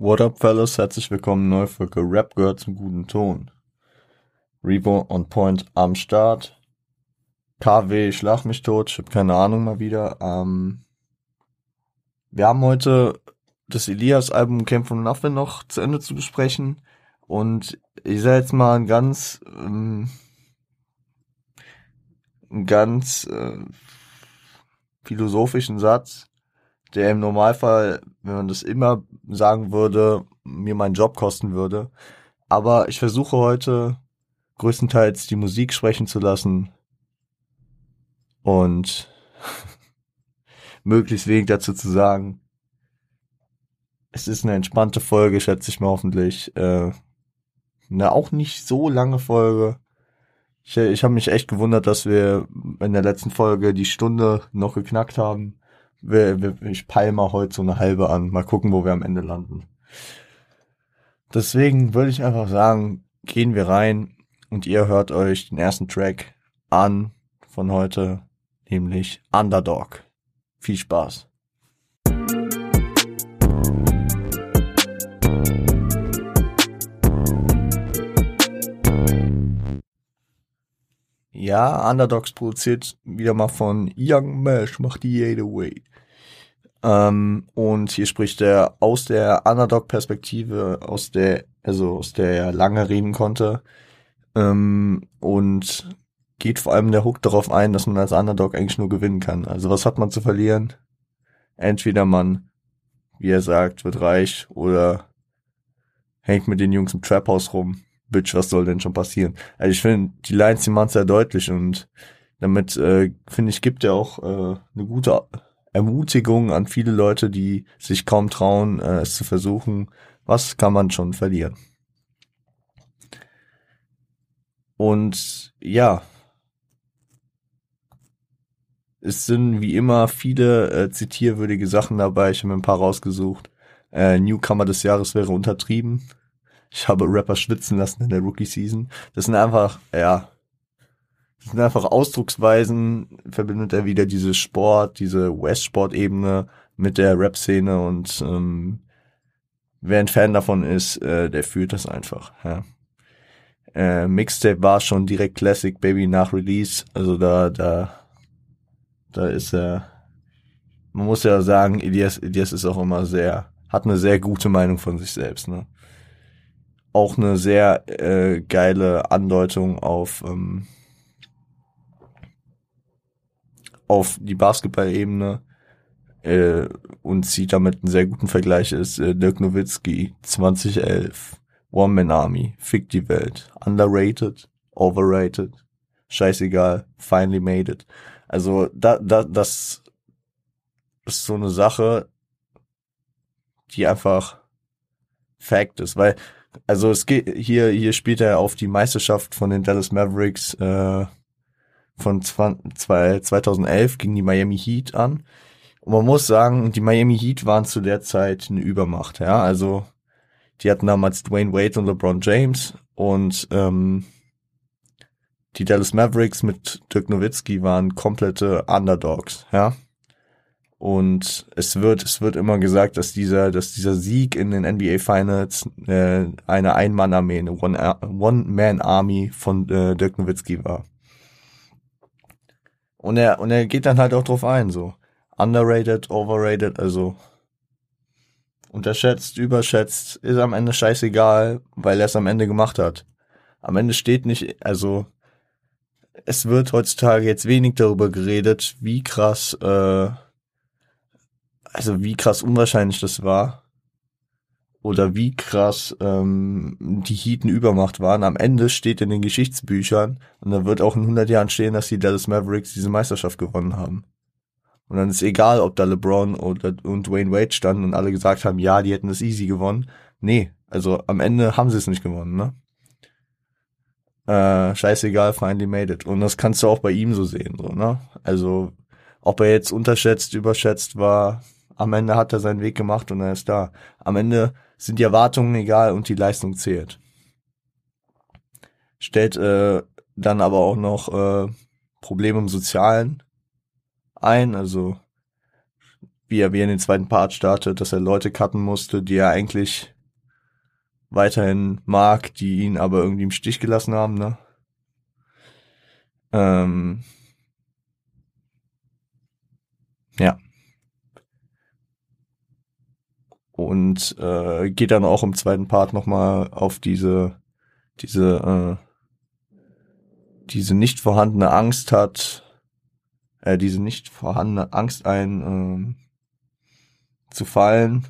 What up, fellas? Herzlich willkommen, neue Folge Rap gehört zum guten Ton. Revo on Point am Start. KW, schlag mich tot, ich hab keine Ahnung mal wieder. Ähm, wir haben heute das Elias-Album Camp from Nothing noch zu Ende zu besprechen. Und ich sage jetzt mal einen ganz, ähm, einen ganz äh, philosophischen Satz der im Normalfall, wenn man das immer sagen würde, mir meinen Job kosten würde. Aber ich versuche heute größtenteils die Musik sprechen zu lassen und möglichst wenig dazu zu sagen. Es ist eine entspannte Folge, schätze ich mal hoffentlich. Äh, eine auch nicht so lange Folge. Ich, ich habe mich echt gewundert, dass wir in der letzten Folge die Stunde noch geknackt haben ich peile mal heute so eine halbe an. Mal gucken, wo wir am Ende landen. Deswegen würde ich einfach sagen, gehen wir rein und ihr hört euch den ersten Track an von heute, nämlich Underdog. Viel Spaß. Ja, Underdogs produziert wieder mal von Young Mesh, macht die jede way. Ähm, und hier spricht er aus der Underdog-Perspektive, aus der, also aus der er lange reden konnte. Ähm, und geht vor allem der Hook darauf ein, dass man als Underdog eigentlich nur gewinnen kann. Also was hat man zu verlieren? Entweder man, wie er sagt, wird reich oder hängt mit den Jungs im Trap-Haus rum. Bitch, was soll denn schon passieren? Also ich finde, die Lines, die machen sehr deutlich und damit, äh, finde ich, gibt er auch äh, eine gute Ermutigung an viele Leute, die sich kaum trauen, äh, es zu versuchen. Was kann man schon verlieren? Und ja, es sind wie immer viele äh, zitierwürdige Sachen dabei. Ich habe mir ein paar rausgesucht. Äh, Newcomer des Jahres wäre untertrieben. Ich habe Rapper schwitzen lassen in der Rookie Season. Das sind einfach, ja, das sind einfach Ausdrucksweisen, verbindet er wieder diese Sport, diese West-Sport-Ebene mit der Rap-Szene und ähm, wer ein Fan davon ist, äh, der fühlt das einfach. Ja. Äh, Mixtape war schon direkt Classic Baby nach Release, also da, da, da ist er. Man muss ja sagen, Elias, Elias ist auch immer sehr, hat eine sehr gute Meinung von sich selbst. Ne? Auch eine sehr äh, geile Andeutung auf ähm, auf die Basketball-Ebene äh, und zieht damit einen sehr guten Vergleich ist äh, Dirk Nowitzki 2011 One Man Army Fick die Welt. Underrated overrated scheißegal finally made it. Also da da das ist so eine Sache die einfach Fact ist weil also es geht hier hier spielt er auf die Meisterschaft von den Dallas Mavericks äh, von 2011 gegen die Miami Heat an. Und man muss sagen, die Miami Heat waren zu der Zeit eine Übermacht, ja. Also die hatten damals Dwayne Wade und LeBron James und ähm, die Dallas Mavericks mit Dirk Nowitzki waren komplette Underdogs, ja. Und es wird, es wird immer gesagt, dass dieser, dass dieser Sieg in den NBA Finals äh, eine Ein-Mann-Armee, eine One-Man-Army von äh, Dirk Nowitzki war. Und er, und er geht dann halt auch drauf ein, so. Underrated, overrated, also unterschätzt, überschätzt, ist am Ende scheißegal, weil er es am Ende gemacht hat. Am Ende steht nicht, also es wird heutzutage jetzt wenig darüber geredet, wie krass, äh, also wie krass unwahrscheinlich das war oder wie krass ähm, die Heaten Übermacht waren. Am Ende steht in den Geschichtsbüchern und da wird auch in 100 Jahren stehen, dass die Dallas Mavericks diese Meisterschaft gewonnen haben. Und dann ist egal, ob da LeBron oder und Dwayne Wade standen und alle gesagt haben, ja, die hätten das easy gewonnen. Nee, also am Ende haben sie es nicht gewonnen, ne? Äh, scheißegal, finally made it. Und das kannst du auch bei ihm so sehen, so, ne? Also, ob er jetzt unterschätzt, überschätzt war, am Ende hat er seinen Weg gemacht und er ist da. Am Ende sind die Erwartungen egal und die Leistung zählt. Stellt äh, dann aber auch noch äh, Probleme im Sozialen ein, also wie er wie er in den zweiten Part startet, dass er Leute cutten musste, die er eigentlich weiterhin mag, die ihn aber irgendwie im Stich gelassen haben, ne? Ähm, ja. Und äh, geht dann auch im zweiten Part nochmal auf diese, diese, äh, diese nicht vorhandene Angst hat, äh, diese nicht vorhandene Angst ein, äh, zu fallen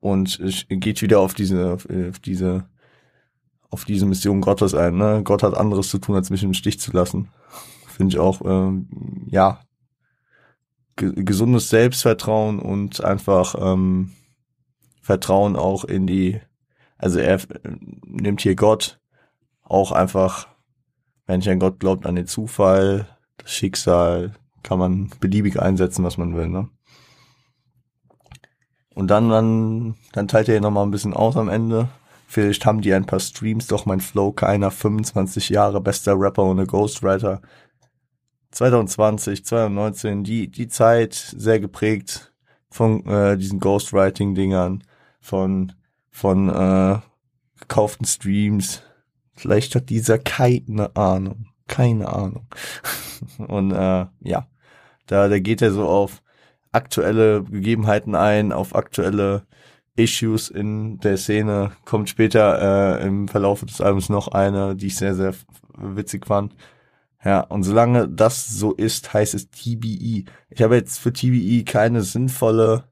und geht wieder auf diese, auf diese, auf diese Mission Gottes ein. Ne? Gott hat anderes zu tun, als mich im Stich zu lassen. Finde ich auch, ähm, ja, gesundes Selbstvertrauen und einfach ähm, Vertrauen auch in die, also er nimmt hier Gott auch einfach, wenn ich an Gott glaubt, an den Zufall, das Schicksal, kann man beliebig einsetzen, was man will, ne? Und dann, dann, dann teilt er noch mal ein bisschen aus am Ende. Vielleicht haben die ein paar Streams, doch mein Flow keiner 25 Jahre bester Rapper ohne Ghostwriter. 2020, 2019, die, die Zeit sehr geprägt von äh, diesen Ghostwriting-Dingern, von, von äh, gekauften Streams. Vielleicht hat dieser keine Ahnung. Keine Ahnung. Und äh, ja, da, da geht er so auf aktuelle Gegebenheiten ein, auf aktuelle Issues in der Szene. Kommt später äh, im Verlauf des Albums noch eine, die ich sehr, sehr witzig fand. Ja, und solange das so ist, heißt es TBE. Ich habe jetzt für TBE keine sinnvolle,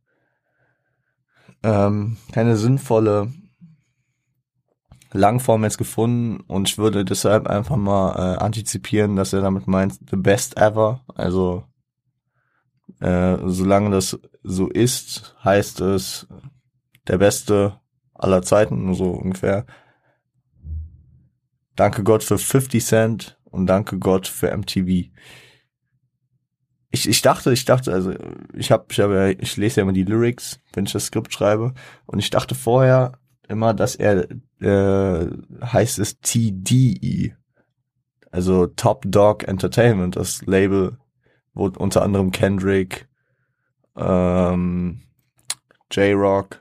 ähm, keine sinnvolle Langform jetzt gefunden und ich würde deshalb einfach mal äh, antizipieren, dass er damit meint the best ever. Also äh, solange das so ist, heißt es der beste aller Zeiten, so ungefähr. Danke Gott für 50 Cent und danke Gott für MTV. Ich, ich dachte, ich dachte, also ich habe, ich habe, ich lese ja immer die Lyrics, wenn ich das Skript schreibe, und ich dachte vorher immer, dass er äh, heißt es TDE, also Top Dog Entertainment, das Label, wo unter anderem Kendrick, ähm, J-Rock,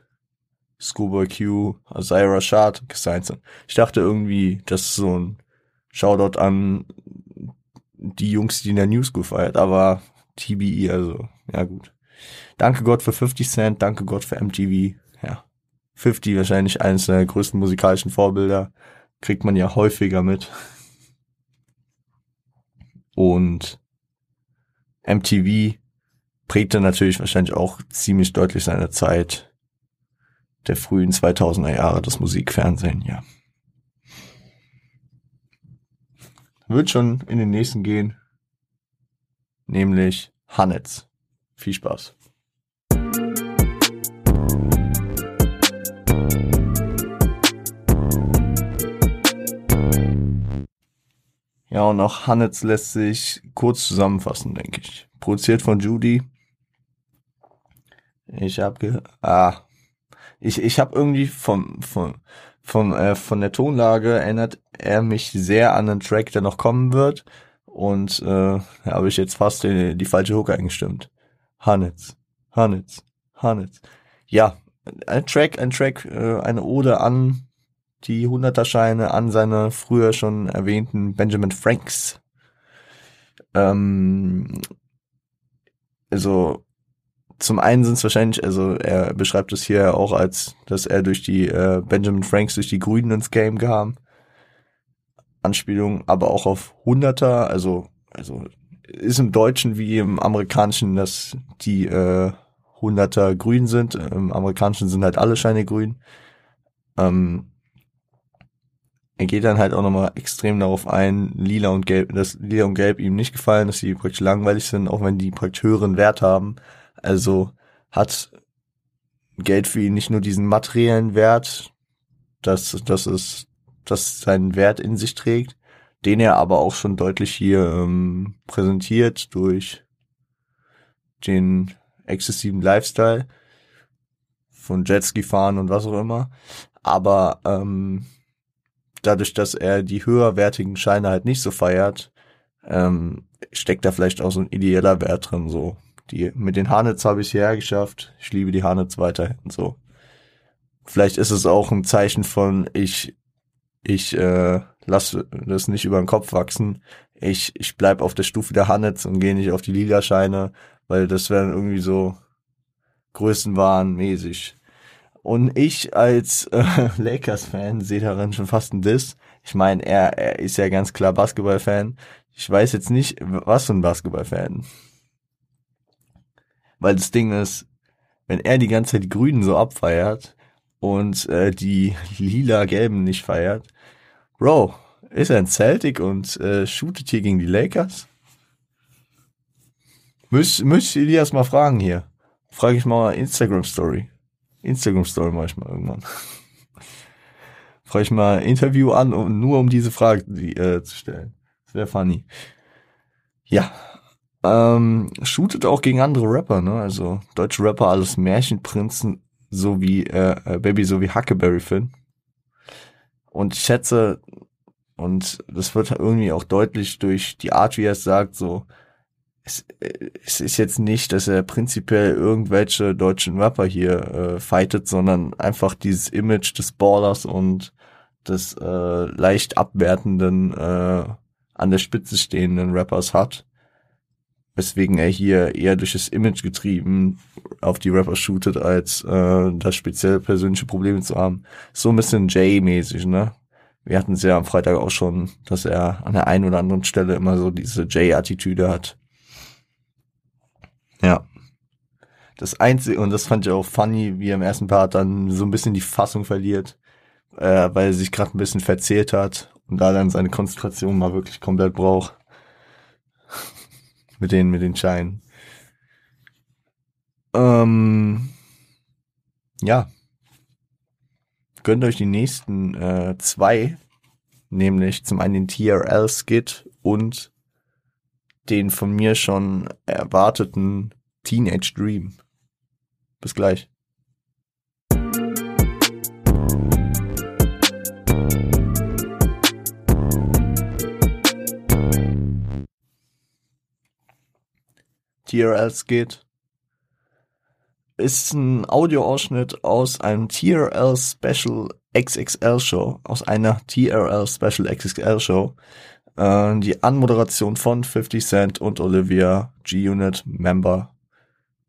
Schoolboy Q, Azira Rashad gesigned sind. Ich dachte irgendwie, das ist so ein Shoutout an die Jungs, die in der New School feiert, aber TBE, also, ja gut. Danke Gott für 50 Cent, danke Gott für MTV, ja. 50 wahrscheinlich eines der größten musikalischen Vorbilder, kriegt man ja häufiger mit. Und MTV prägte natürlich wahrscheinlich auch ziemlich deutlich seine Zeit der frühen 2000er Jahre, das Musikfernsehen, ja. Wird schon in den nächsten gehen, nämlich Hannes. Viel Spaß. Ja, und auch Hannes lässt sich kurz zusammenfassen, denke ich. Produziert von Judy. Ich hab ge ah, ich ich habe irgendwie vom vom von, äh, von der Tonlage erinnert er mich sehr an einen Track, der noch kommen wird. Und äh, habe ich jetzt fast die, die falsche Hook eingestimmt. Hanitz, Hanitz, Hanitz. Ja, ein Track, ein Track, äh, eine Ode an die Hunderterscheine, an seine früher schon erwähnten Benjamin Franks. Ähm, also zum einen sind es wahrscheinlich, also er beschreibt es hier auch als, dass er durch die äh, Benjamin Franks durch die Grünen ins Game kam. Anspielung, aber auch auf Hunderter, also also ist im Deutschen wie im Amerikanischen, dass die äh, Hunderter grün sind. Im Amerikanischen sind halt alle Scheine grün. Ähm, er geht dann halt auch nochmal extrem darauf ein, lila und gelb, dass lila und gelb ihm nicht gefallen, dass sie praktisch langweilig sind, auch wenn die praktisch höheren Wert haben. Also hat Geld für ihn nicht nur diesen materiellen Wert, dass, dass es, dass seinen Wert in sich trägt, den er aber auch schon deutlich hier ähm, präsentiert durch den exzessiven Lifestyle von Jetski fahren und was auch immer. Aber ähm, dadurch, dass er die höherwertigen Scheine halt nicht so feiert, ähm, steckt da vielleicht auch so ein ideeller Wert drin, so Die, mit den Hanets habe ich hierher geschafft. Ich liebe die Hanets weiterhin so. Vielleicht ist es auch ein Zeichen von, ich, ich äh, lasse das nicht über den Kopf wachsen. Ich, ich bleib auf der Stufe der Hanets und gehe nicht auf die Ligascheine, weil das wäre irgendwie so Größenwahn mäßig. Und ich als äh, Lakers-Fan sehe darin schon fast ein Diss. Ich meine, er, er ist ja ganz klar Basketball-Fan. Ich weiß jetzt nicht, was für ein Basketball-Fan. Weil das Ding ist, wenn er die ganze Zeit die Grünen so abfeiert und äh, die lila-gelben nicht feiert, Bro, ist er ein Celtic und äh, shootet hier gegen die Lakers? Müsst, müsst ihr Elias mal fragen hier. Frage ich mal Instagram Story. Instagram Story mache ich mal irgendwann. Frage ich mal Interview an, um, nur um diese Frage die, äh, zu stellen. Das wäre funny. Ja. Ähm, shootet auch gegen andere Rapper, ne? Also deutsche Rapper, alles Märchenprinzen, so wie äh, äh, Baby, so wie Huckleberry Finn. Und ich schätze, und das wird irgendwie auch deutlich durch die Art, wie er es sagt, so, es, es ist jetzt nicht, dass er prinzipiell irgendwelche deutschen Rapper hier äh, fightet, sondern einfach dieses Image des Ballers und des äh, leicht abwertenden, äh, an der Spitze stehenden Rappers hat. Weswegen er hier eher durch das Image getrieben auf die Rapper shootet, als äh, das spezielle persönliche Probleme zu haben. So ein bisschen Jay-mäßig, ne? Wir hatten es ja am Freitag auch schon, dass er an der einen oder anderen Stelle immer so diese Jay-Attitüde hat. Ja. Das Einzige, und das fand ich auch funny, wie er im ersten Part dann so ein bisschen die Fassung verliert, äh, weil er sich gerade ein bisschen verzählt hat und da dann seine Konzentration mal wirklich komplett braucht. Mit den, mit den Scheinen. Ähm, ja. Gönnt euch die nächsten äh, zwei, nämlich zum einen den TRL-Skit und den von mir schon erwarteten Teenage Dream. Bis gleich. TRL geht ist ein Audioausschnitt aus einem TRL Special XXL Show, aus einer TRL Special XXL Show, äh, die Anmoderation von 50 Cent und Olivia G-Unit Member.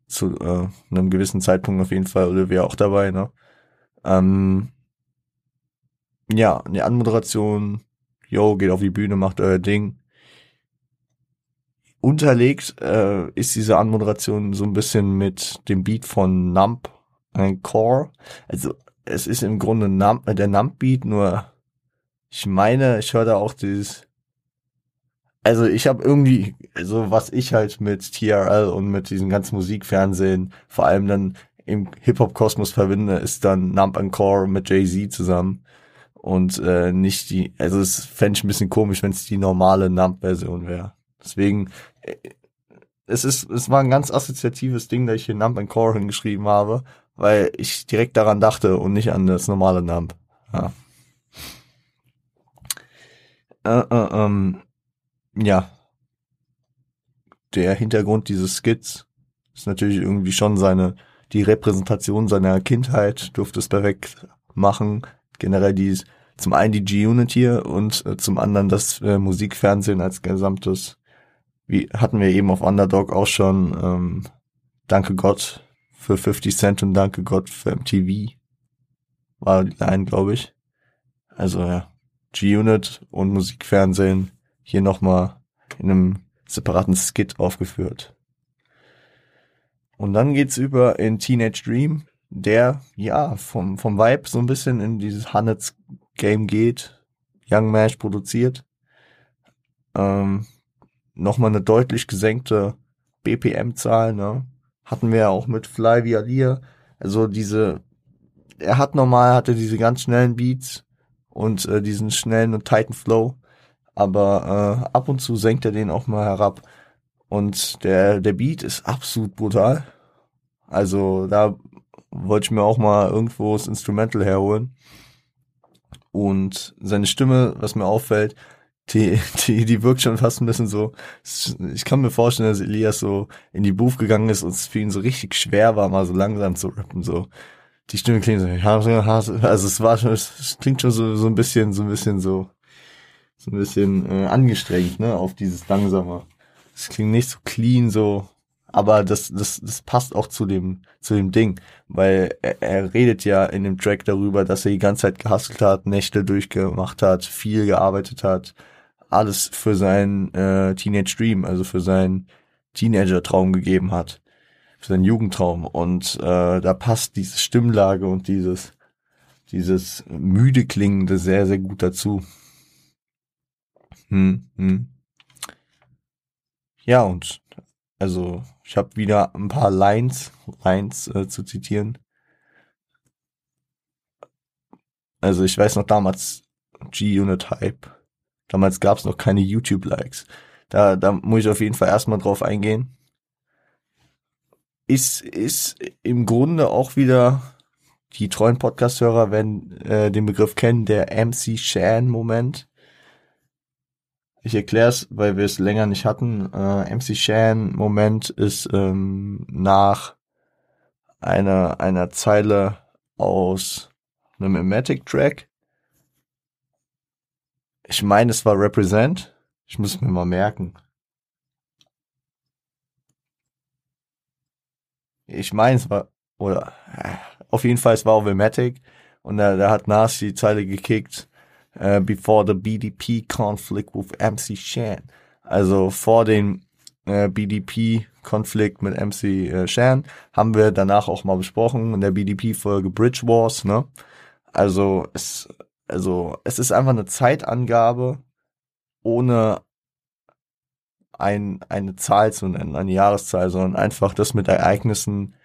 Zu äh, einem gewissen Zeitpunkt auf jeden Fall Olivia auch dabei, ne? Ähm, ja, die Anmoderation, yo, geht auf die Bühne, macht euer Ding. Unterlegt äh, ist diese Anmoderation so ein bisschen mit dem Beat von Nump, ein Core. Also es ist im Grunde Nump, äh, der Nump-Beat, nur ich meine, ich höre da auch dieses also ich habe irgendwie, also was ich halt mit TRL und mit diesem ganzen Musikfernsehen, vor allem dann im Hip-Hop-Kosmos verbinde, ist dann Nump and Core mit Jay-Z zusammen. Und äh, nicht die, also es fände ich ein bisschen komisch, wenn es die normale Nump-Version wäre. Deswegen, es ist, es war ein ganz assoziatives Ding, dass ich hier Nump and Core hingeschrieben habe, weil ich direkt daran dachte und nicht an das normale Nump. Ja. Äh, äh, ähm, ja, der Hintergrund dieses Skits ist natürlich irgendwie schon seine, die Repräsentation seiner Kindheit durfte es perfekt machen. Generell die, zum einen die G-Unit hier und äh, zum anderen das äh, Musikfernsehen als gesamtes. Wie hatten wir eben auf Underdog auch schon, ähm, Danke Gott für 50 Cent und Danke Gott für MTV. War die Line, glaube ich. Also ja, G-Unit und Musikfernsehen hier nochmal in einem separaten Skit aufgeführt. Und dann geht's über in Teenage Dream, der, ja, vom, vom Vibe so ein bisschen in dieses Hunnets Game geht, Young Mash produziert. Ähm, nochmal eine deutlich gesenkte BPM-Zahl, ne? Hatten wir ja auch mit Fly via Lear. Also diese, er hat normal, hatte diese ganz schnellen Beats und äh, diesen schnellen und tighten Flow aber äh, ab und zu senkt er den auch mal herab. Und der, der Beat ist absolut brutal. Also da wollte ich mir auch mal irgendwo das Instrumental herholen. Und seine Stimme, was mir auffällt, die, die, die wirkt schon fast ein bisschen so, ich kann mir vorstellen, dass Elias so in die Booth gegangen ist und es für ihn so richtig schwer war, mal so langsam zu rappen, so. Die Stimme klingt so, also es war schon, es klingt schon so, so ein bisschen, so ein bisschen so, so ein bisschen äh, angestrengt, ne, auf dieses langsame. Es klingt nicht so clean, so, aber das, das, das passt auch zu dem, zu dem Ding, weil er, er redet ja in dem Track darüber, dass er die ganze Zeit gehustelt hat, Nächte durchgemacht hat, viel gearbeitet hat, alles für seinen äh, Teenage Dream, also für seinen Teenager-Traum gegeben hat, für seinen Jugendtraum. Und äh, da passt diese Stimmlage und dieses, dieses müde klingende sehr, sehr gut dazu. Hm, hm. Ja, und also ich habe wieder ein paar Lines, Lines äh, zu zitieren. Also ich weiß noch damals G-Unit Hype Damals gab es noch keine YouTube-Likes. Da, da muss ich auf jeden Fall erstmal drauf eingehen. Ist, ist im Grunde auch wieder, die treuen Podcast-Hörer werden äh, den Begriff kennen, der MC Shan-Moment. Ich erkläre es, weil wir es länger nicht hatten. Äh, MC Shan-Moment ist ähm, nach einer, einer Zeile aus einem Ematic-Track ich meine, es war Represent. Ich muss mir mal merken. Ich meine, es war, oder, auf jeden Fall, es war Overmatic. Und da, da hat Nas die Zeile gekickt, uh, before the BDP conflict with MC Shan. Also vor dem äh, BDP-Konflikt mit MC äh, Shan haben wir danach auch mal besprochen in der BDP-Folge Bridge Wars, ne? Also es also es ist einfach eine Zeitangabe, ohne ein, eine Zahl zu nennen, eine Jahreszahl, sondern einfach das mit Ereignissen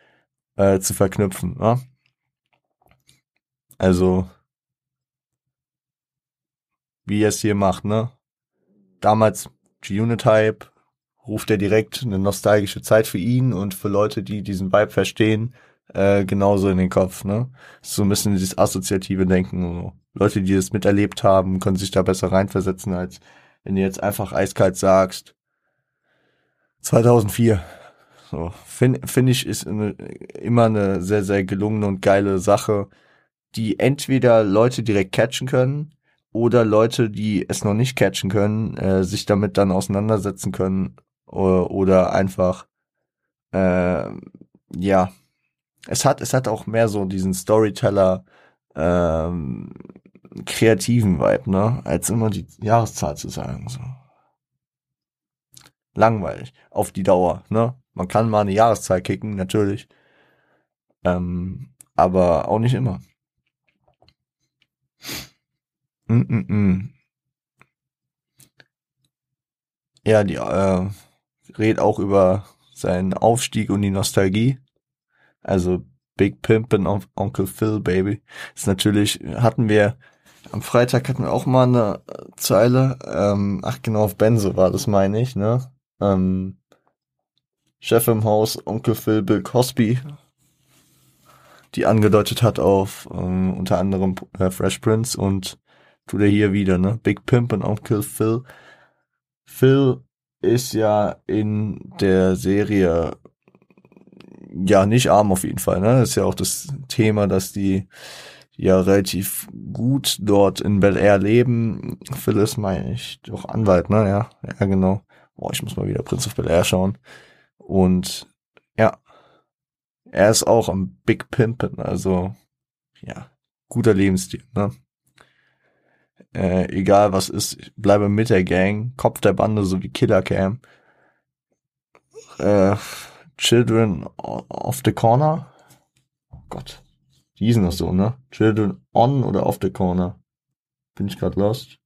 äh, zu verknüpfen. Ne? Also, wie er es hier macht, ne? Damals G-Unit-Hype ruft er direkt eine nostalgische Zeit für ihn und für Leute, die diesen Vibe verstehen, äh, genauso in den Kopf, ne? So ein bisschen dieses assoziative Denken. So. Leute, die das miterlebt haben, können sich da besser reinversetzen, als wenn du jetzt einfach eiskalt sagst, 2004. So, finde find ich, ist eine, immer eine sehr, sehr gelungene und geile Sache, die entweder Leute direkt catchen können oder Leute, die es noch nicht catchen können, äh, sich damit dann auseinandersetzen können oder, oder einfach, äh, ja, es hat, es hat auch mehr so diesen Storyteller, ähm, kreativen Vibe, ne, als immer die Jahreszahl zu sagen, so. Langweilig. Auf die Dauer, ne. Man kann mal eine Jahreszahl kicken, natürlich. Ähm, aber auch nicht immer. Mm -mm -mm. Ja, die äh, redet auch über seinen Aufstieg und die Nostalgie. Also Big Pimpin' of Uncle Phil, Baby. Ist natürlich, hatten wir, am Freitag hatten wir auch mal eine Zeile, ähm, ach genau, auf Benzo war das, meine ich, ne? Ähm, Chef im Haus, Onkel Phil, Bill Cosby, die angedeutet hat auf ähm, unter anderem äh, Fresh Prince und tut er hier wieder, ne? Big Pimp und Onkel Phil. Phil ist ja in der Serie ja, nicht arm auf jeden Fall. Ne? Das ist ja auch das Thema, dass die ja relativ gut dort in Bel Air leben. Phyllis meine ich doch Anwalt, ne? Ja, ja genau. Boah, ich muss mal wieder Prince of Bel Air schauen. Und ja, er ist auch am Big Pimpen, also ja, guter Lebensstil, ne? Äh, egal was ist, ich bleibe mit der Gang, Kopf der Bande sowie Killer Cam. Äh, Children of the Corner. Oh Gott. Die hießen das so, ne? Children on oder of the Corner? Bin ich gerade lost?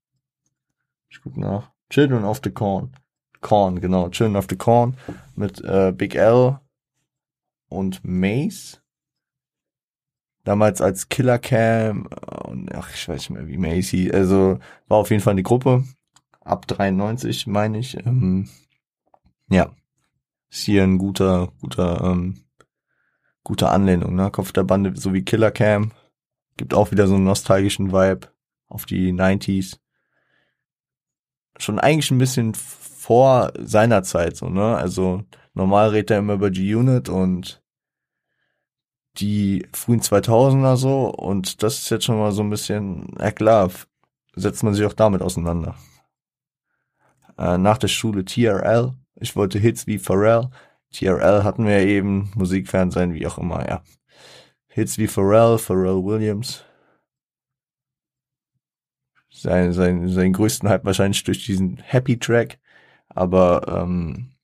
Ich guck nach. Children of the Corn. Corn, genau. Children of the Corn mit äh, Big L und Mace. Damals als Killer Cam äh, und ach, ich weiß nicht mehr, wie Mace hieß. Also war auf jeden Fall eine Gruppe. Ab 93, meine ich. Ähm, ja ist hier ein guter, guter, ähm, guter Anlehnung, ne? Kopf der Bande sowie Killer Cam. Gibt auch wieder so einen nostalgischen Vibe auf die 90s. schon eigentlich ein bisschen vor seiner Zeit, so, ne? Also normal redet er immer über G-Unit und die frühen 2000er so und das ist jetzt schon mal so ein bisschen, ja klar, setzt man sich auch damit auseinander. Äh, nach der Schule TRL, ich wollte Hits wie Pharrell, TRL hatten wir eben, Musikfernsehen, wie auch immer, ja. Hits wie Pharrell, Pharrell Williams. Sein, sein, seinen größten Hype wahrscheinlich durch diesen Happy Track, aber ähm,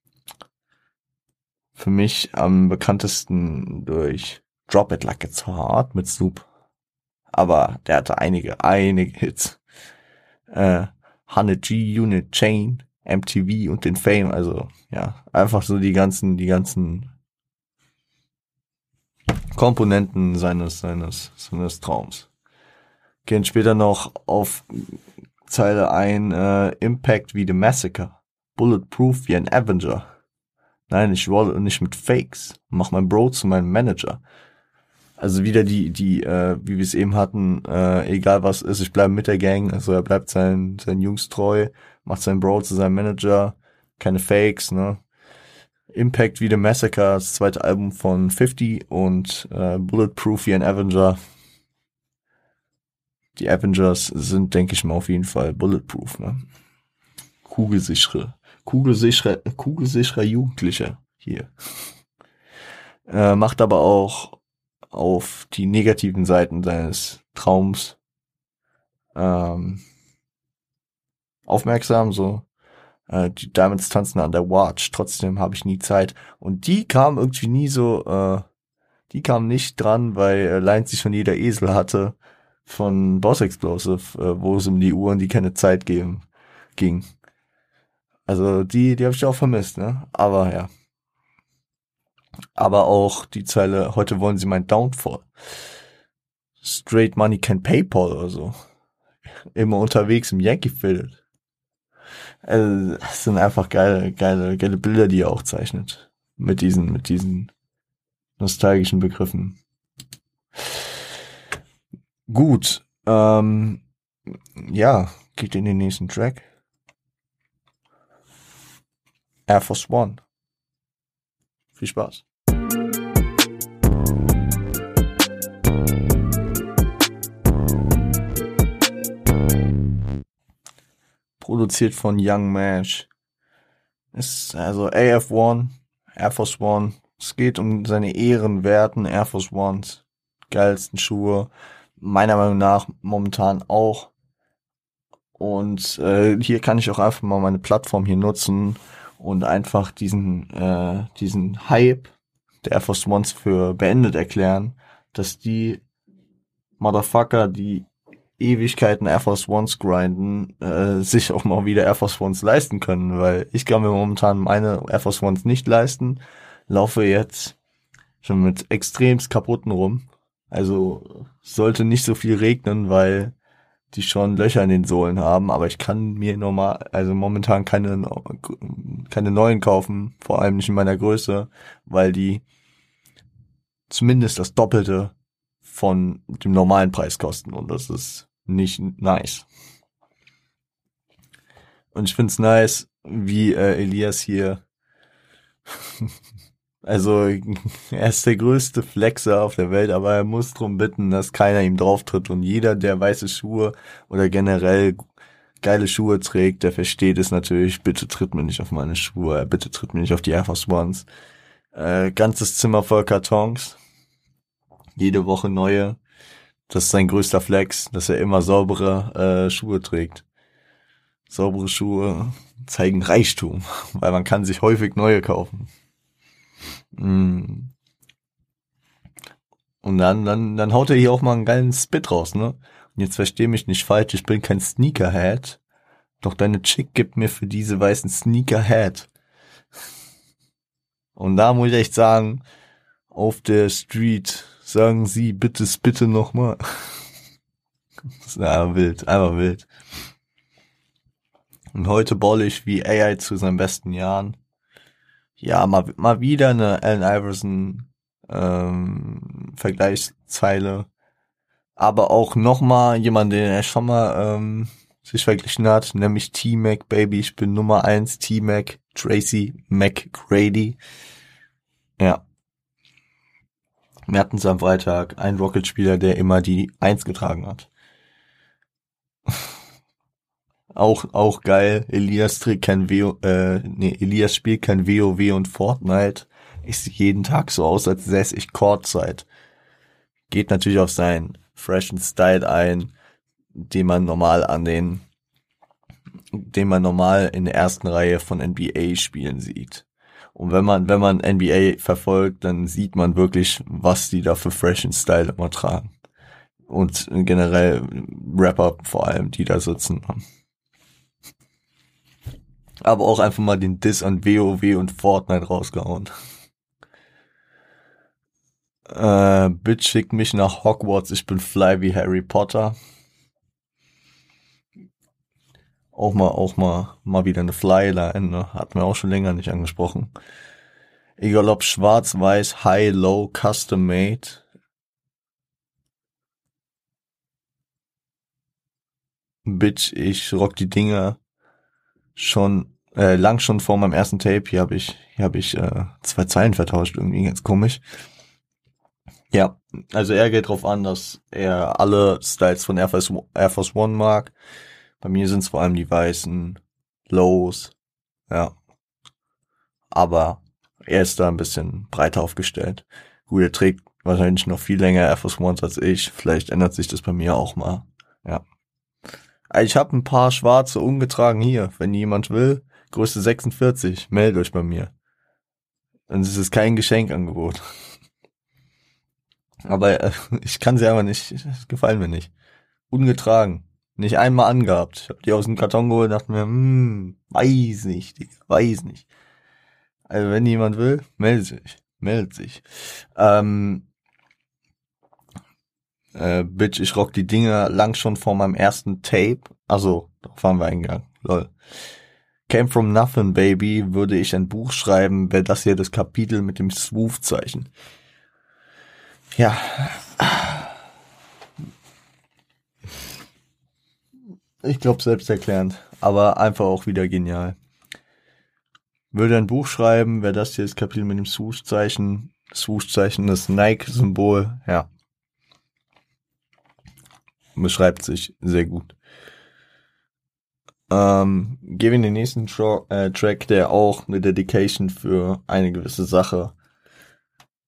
für mich am bekanntesten durch Drop It Like It's Hard mit Snoop. Aber der hatte einige, einige Hits. Äh, 100 G Unit Chain, MTV und den Fame, also ja, einfach so die ganzen, die ganzen Komponenten seines, seines, seines Traums. Gehen später noch auf Zeile ein, äh, Impact wie The Massacre, Bulletproof wie ein Avenger. Nein, ich rolle nicht mit Fakes, mach mein Bro zu meinem Manager. Also wieder die, die, äh, wie wir es eben hatten, äh, egal was ist, ich bleibe mit der Gang. Also er bleibt seinen, seinen Jungs treu, macht seinen Bro zu seinem Manager, keine Fakes, ne? Impact wie The Massacre, das zweite Album von 50 und äh, Bulletproof wie ein Avenger. Die Avengers sind, denke ich mal, auf jeden Fall bulletproof, ne? Kugelsichere, kugelsichere, kugelsichere Jugendliche hier. Äh, macht aber auch auf die negativen Seiten seines Traums ähm, aufmerksam, so äh, die Diamonds tanzen an der Watch, trotzdem habe ich nie Zeit. Und die kam irgendwie nie so, äh, die kam nicht dran, weil äh, Lines, die schon jeder Esel hatte, von Boss Explosive, äh, wo es um die Uhren, die keine Zeit geben, ging. Also die, die habe ich auch vermisst, ne? Aber ja aber auch die Zeile, heute wollen sie mein Downfall. Straight Money can PayPal oder so. Immer unterwegs im Yankee Fitted. Also, das sind einfach geile, geile, geile Bilder, die er auch zeichnet. Mit diesen, mit diesen nostalgischen Begriffen. Gut, ähm, ja, geht in den nächsten Track. Air Force One. Viel Spaß. Produziert von Young Mash. Ist also AF1, Air Force One. Es geht um seine ehrenwerten Air Force Ones. Geilsten Schuhe. Meiner Meinung nach momentan auch. Und äh, hier kann ich auch einfach mal meine Plattform hier nutzen und einfach diesen, äh, diesen Hype der Air Force Ones für beendet erklären, dass die Motherfucker, die Ewigkeiten Air Force Ones grinden, äh, sich auch mal wieder Air Force Ones leisten können, weil ich kann mir momentan meine Air Force Ones nicht leisten, laufe jetzt schon mit extremst kaputten rum. Also sollte nicht so viel regnen, weil die schon Löcher in den Sohlen haben, aber ich kann mir normal, also momentan keine, keine neuen kaufen, vor allem nicht in meiner Größe, weil die zumindest das Doppelte von dem normalen Preis kosten und das ist nicht nice. Und ich find's nice, wie äh, Elias hier Also, er ist der größte Flexer auf der Welt, aber er muss drum bitten, dass keiner ihm drauf tritt. Und jeder, der weiße Schuhe oder generell geile Schuhe trägt, der versteht es natürlich, bitte tritt mir nicht auf meine Schuhe, bitte tritt mir nicht auf die Air Force Ones. Äh, ganzes Zimmer voll Kartons. Jede Woche neue. Das ist sein größter Flex, dass er immer saubere äh, Schuhe trägt. Saubere Schuhe zeigen Reichtum, weil man kann sich häufig neue kaufen. Mm. Und dann, dann, dann haut er hier auch mal einen geilen Spit raus, ne? Und jetzt versteh mich nicht falsch, ich bin kein Sneakerhead. Doch deine Chick gibt mir für diese weißen Sneakerhead. Und da muss ich echt sagen, auf der Street sagen sie bitte bitte nochmal. Das ist einfach wild, einfach wild. Und heute boll ich wie AI zu seinen besten Jahren ja, mal, mal wieder eine Allen Iverson ähm, Vergleichszeile. Aber auch nochmal jemand, den er schon mal ähm, sich verglichen hat, nämlich T-Mac, Baby, ich bin Nummer eins, T-Mac, Tracy McGrady. Ja. Wir hatten es am Freitag, ein Rocket-Spieler, der immer die Eins getragen hat. Auch, auch geil, Elias trägt kein WO, äh, nee, Elias spielt kein WoW und Fortnite. Ich sehe jeden Tag so aus, als säße ich Kurzzeit. Geht natürlich auf seinen freshen Style ein, den man normal an den, den man normal in der ersten Reihe von NBA Spielen sieht. Und wenn man, wenn man NBA verfolgt, dann sieht man wirklich, was die da für freshen Style immer tragen. Und generell Rapper vor allem, die da sitzen. Aber auch einfach mal den Diss an WoW und Fortnite rausgehauen. Äh, Bitch schickt mich nach Hogwarts, ich bin fly wie Harry Potter. Auch mal, auch mal, mal wieder eine Flyline, ne? Hatten wir auch schon länger nicht angesprochen. Egal ob schwarz, weiß, high, low, custom made. Bitch, ich rock die Dinger schon äh, lang schon vor meinem ersten Tape. Hier habe ich, hier habe ich äh, zwei Zeilen vertauscht, irgendwie ganz komisch. Ja, also er geht drauf an, dass er alle Styles von Air Force, Air Force One mag. Bei mir sind es vor allem die weißen Lows, ja. Aber er ist da ein bisschen breiter aufgestellt. Gut, er trägt wahrscheinlich noch viel länger Air Force Ones als ich. Vielleicht ändert sich das bei mir auch mal. Ja. Ich habe ein paar schwarze umgetragen hier, wenn jemand will. Größe 46, meldet euch bei mir. Dann ist es kein Geschenkangebot. Aber äh, ich kann sie aber nicht, das gefallen mir nicht. Ungetragen. Nicht einmal angehabt. Ich hab die aus dem Karton geholt und dachte mir, hm, weiß nicht, weiß nicht. Also wenn jemand will, meldet sich. Meldet sich. Ähm, äh, Bitch, ich rock die Dinger lang schon vor meinem ersten Tape. Also, da waren wir eingegangen. Lol. Came from nothing, baby, würde ich ein Buch schreiben, wäre das hier das Kapitel mit dem Swoof-Zeichen. Ja. Ich glaube selbsterklärend, aber einfach auch wieder genial. Würde ein Buch schreiben, wäre das hier das Kapitel mit dem Swoosh-Zeichen. Swoosh-Zeichen, das Nike-Symbol, ja. Beschreibt sich sehr gut. Ähm, gehen wir in den nächsten Tra äh, Track, der auch eine Dedication für eine gewisse Sache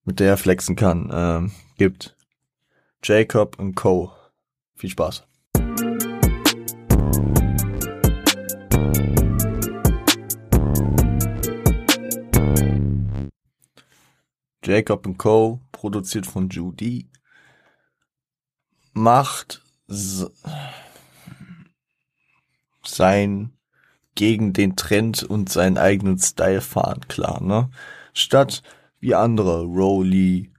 mit der er flexen kann, ähm, gibt. Jacob und Co. Viel Spaß. Jacob Co. produziert von Judy macht sein gegen den Trend und seinen eigenen Style fahren klar, ne? Statt wie andere, Rowley,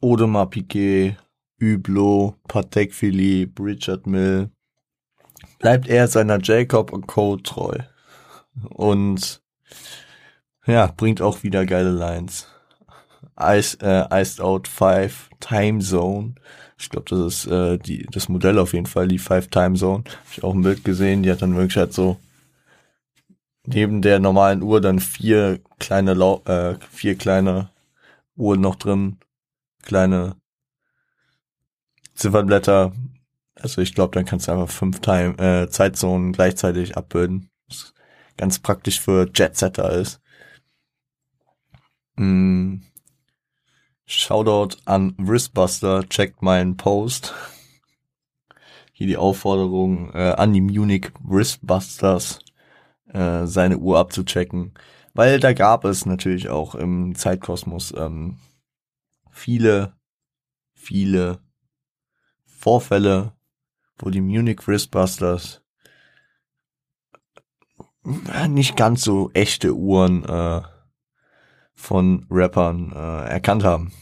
Odemar Piquet, Hublot, Patek Philippe, Richard Mill, bleibt er seiner Jacob und Co. treu. Und ja, bringt auch wieder geile Lines. Ice, äh, Iced Out 5 Time Zone. Ich glaube, das ist äh, die, das Modell auf jeden Fall, die 5 Time Zone. Hab ich auch ein Bild gesehen, die hat dann wirklich halt so neben der normalen Uhr dann vier kleine Lau äh, vier kleine Uhren noch drin, kleine Ziffernblätter. Also ich glaube, dann kannst du einfach fünf Time äh, Zeitzonen gleichzeitig abbilden. Was ganz praktisch für Jetsetter ist. Mm. Shoutout an Wristbuster, checkt meinen Post. Hier die Aufforderung äh, an die Munich Wristbusters äh, seine Uhr abzuchecken, weil da gab es natürlich auch im Zeitkosmos ähm, viele, viele Vorfälle, wo die Munich Wristbusters äh, nicht ganz so echte Uhren äh, von Rappern äh, erkannt haben.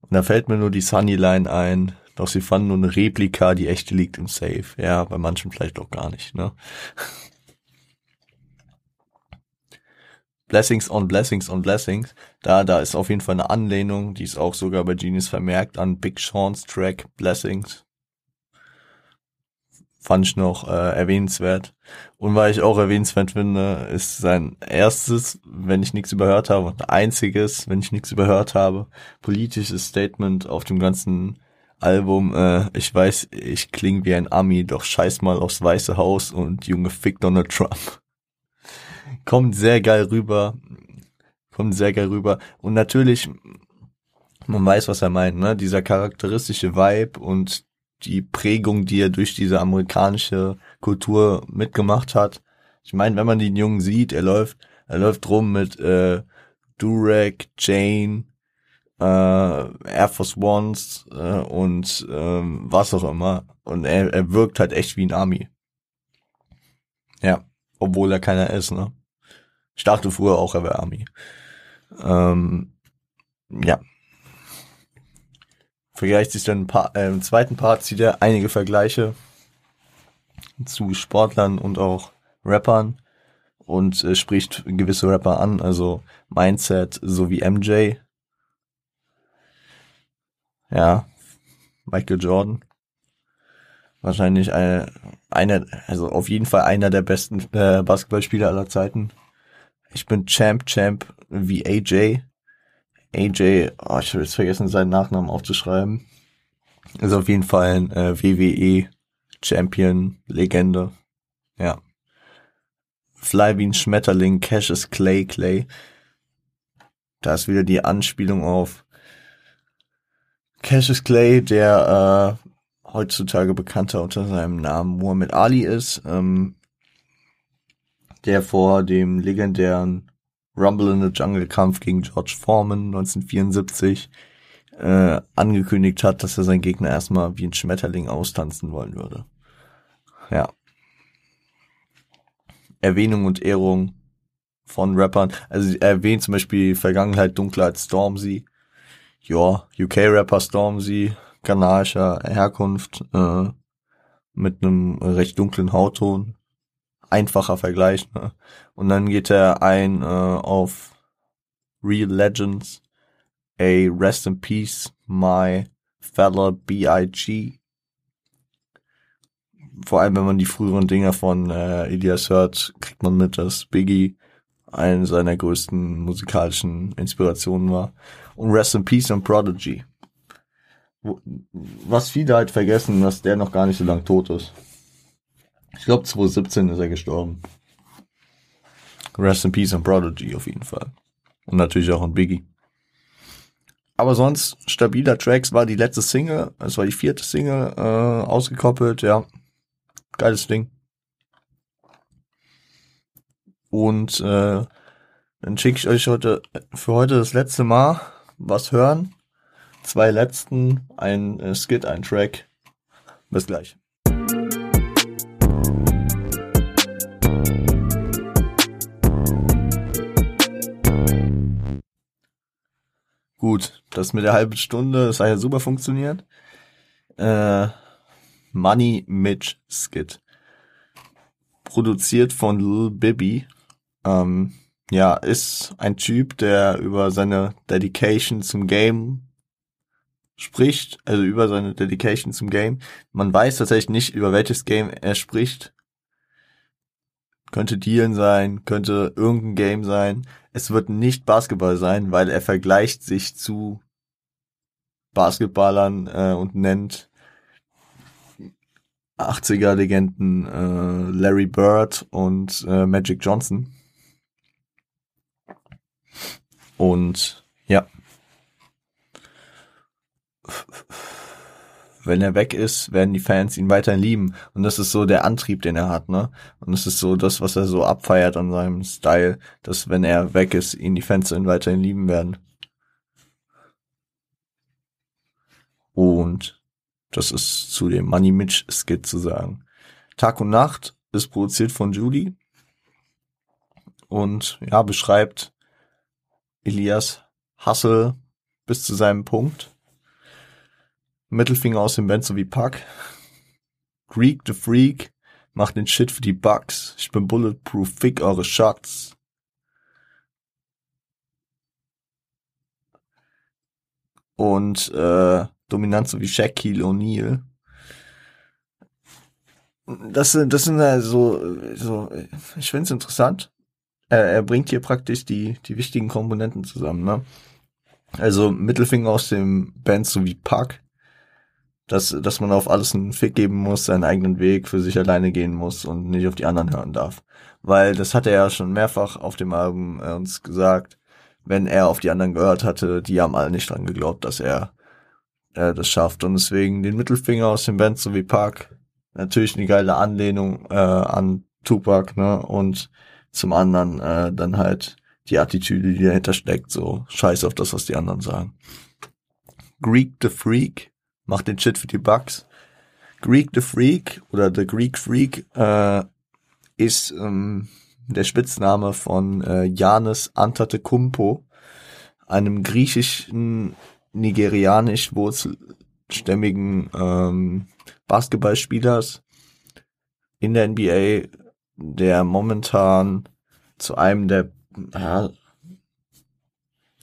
Und da fällt mir nur die Sunnyline ein, doch sie fanden nur eine Replika, die echte liegt im Safe. Ja, bei manchen vielleicht auch gar nicht, ne? Blessings on Blessings on Blessings. Da, da ist auf jeden Fall eine Anlehnung, die ist auch sogar bei Genius vermerkt an Big Sean's Track Blessings. Fand ich noch äh, erwähnenswert. Und weil ich auch erwähnenswert finde, ist sein erstes, wenn ich nichts überhört habe, und einziges, wenn ich nichts überhört habe, politisches Statement auf dem ganzen Album. Äh, ich weiß, ich klinge wie ein Ami, doch scheiß mal aufs Weiße Haus und Junge fick Donald Trump. Kommt sehr geil rüber. Kommt sehr geil rüber. Und natürlich, man weiß, was er meint, ne? Dieser charakteristische Vibe und die Prägung, die er durch diese amerikanische Kultur mitgemacht hat. Ich meine, wenn man den Jungen sieht, er läuft, er läuft rum mit äh, Durek, Jane, äh, Air Force Ones äh, und ähm, was auch immer. Und er, er wirkt halt echt wie ein Army. Ja, obwohl er keiner ist, ne? Ich dachte früher auch, er wäre Army. Ähm, ja, vergleicht sich dann äh, im zweiten Part zieht er einige Vergleiche zu Sportlern und auch Rappern und äh, spricht gewisse Rapper an, also Mindset sowie MJ. Ja, Michael Jordan. Wahrscheinlich eine, eine, also auf jeden Fall einer der besten äh, Basketballspieler aller Zeiten. Ich bin Champ, Champ wie AJ. AJ, oh, ich habe jetzt vergessen, seinen Nachnamen aufzuschreiben. Ist auf jeden Fall ein äh, WWE Champion, Legende. Ja. Fly wie ein Schmetterling, Cassius Clay, Clay. Da ist wieder die Anspielung auf Cassius Clay, der äh, heutzutage bekannter unter seinem Namen Muhammad Ali ist, ähm, der vor dem legendären Rumble in the Jungle Kampf gegen George Foreman 1974 äh, angekündigt hat, dass er seinen Gegner erstmal wie ein Schmetterling austanzen wollen würde. Ja. Erwähnung und Ehrung von Rappern. Also er erwähnt zum Beispiel Vergangenheit dunkler als Stormzy. Ja, UK-Rapper Stormzy, kanadischer Herkunft, äh, mit einem recht dunklen Hautton einfacher Vergleich. Ne? Und dann geht er ein äh, auf Real Legends, a Rest in Peace, my fella B.I.G. Vor allem, wenn man die früheren Dinger von äh, Elias hört, kriegt man mit, dass Biggie eine seiner größten musikalischen Inspirationen war. Und Rest in Peace und Prodigy. Was viele halt vergessen, dass der noch gar nicht so lang tot ist. Ich glaube 2017 ist er gestorben. Rest in Peace and Prodigy auf jeden Fall. Und natürlich auch ein Biggie. Aber sonst, stabiler Tracks war die letzte Single, es war die vierte Single, äh, ausgekoppelt, ja. Geiles Ding. Und äh, dann schicke ich euch heute für heute das letzte Mal was hören. Zwei letzten, ein äh, Skit, ein Track. Bis gleich. Gut, das mit der halben Stunde, das hat ja super funktioniert. Äh, Money Mitch Skit. Produziert von Lil Bibby. Ähm, ja, ist ein Typ, der über seine Dedication zum Game spricht, also über seine Dedication zum Game. Man weiß tatsächlich nicht, über welches Game er spricht. Könnte Dealen sein, könnte irgendein Game sein. Es wird nicht Basketball sein, weil er vergleicht sich zu Basketballern äh, und nennt 80er Legenden äh, Larry Bird und äh, Magic Johnson. Und ja wenn er weg ist, werden die Fans ihn weiterhin lieben. Und das ist so der Antrieb, den er hat, ne? Und das ist so das, was er so abfeiert an seinem Style, dass wenn er weg ist, ihn die Fans dann weiterhin lieben werden. Und das ist zu dem Money Mitch Skit zu sagen. Tag und Nacht ist produziert von Judy und ja, beschreibt Elias Hustle bis zu seinem Punkt Mittelfinger aus dem Band sowie Puck. Greek the Freak macht den Shit für die Bugs. Ich bin bulletproof, fick eure Shots. Und äh, Dominanz sowie Shaquille O'Neal. das, das sind also so, ich finde es interessant. Er, er bringt hier praktisch die, die wichtigen Komponenten zusammen, ne? Also Mittelfinger aus dem Band sowie Pack, dass, dass man auf alles einen Fick geben muss, seinen eigenen Weg für sich alleine gehen muss und nicht auf die anderen hören darf. Weil das hat er ja schon mehrfach auf dem Album äh, uns gesagt, wenn er auf die anderen gehört hatte, die haben alle nicht dran geglaubt, dass er äh, das schafft. Und deswegen den Mittelfinger aus dem Band sowie Park natürlich eine geile Anlehnung äh, an Tupac, ne? Und zum anderen äh, dann halt die Attitüde, die dahinter steckt, so scheiß auf das, was die anderen sagen. Greek the Freak macht den Shit für die Bugs. Greek the Freak oder The Greek Freak äh, ist ähm, der Spitzname von äh, Janis Antetokounmpo, einem griechischen, nigerianisch wurzelstämmigen ähm, Basketballspielers in der NBA, der momentan zu einem der ja,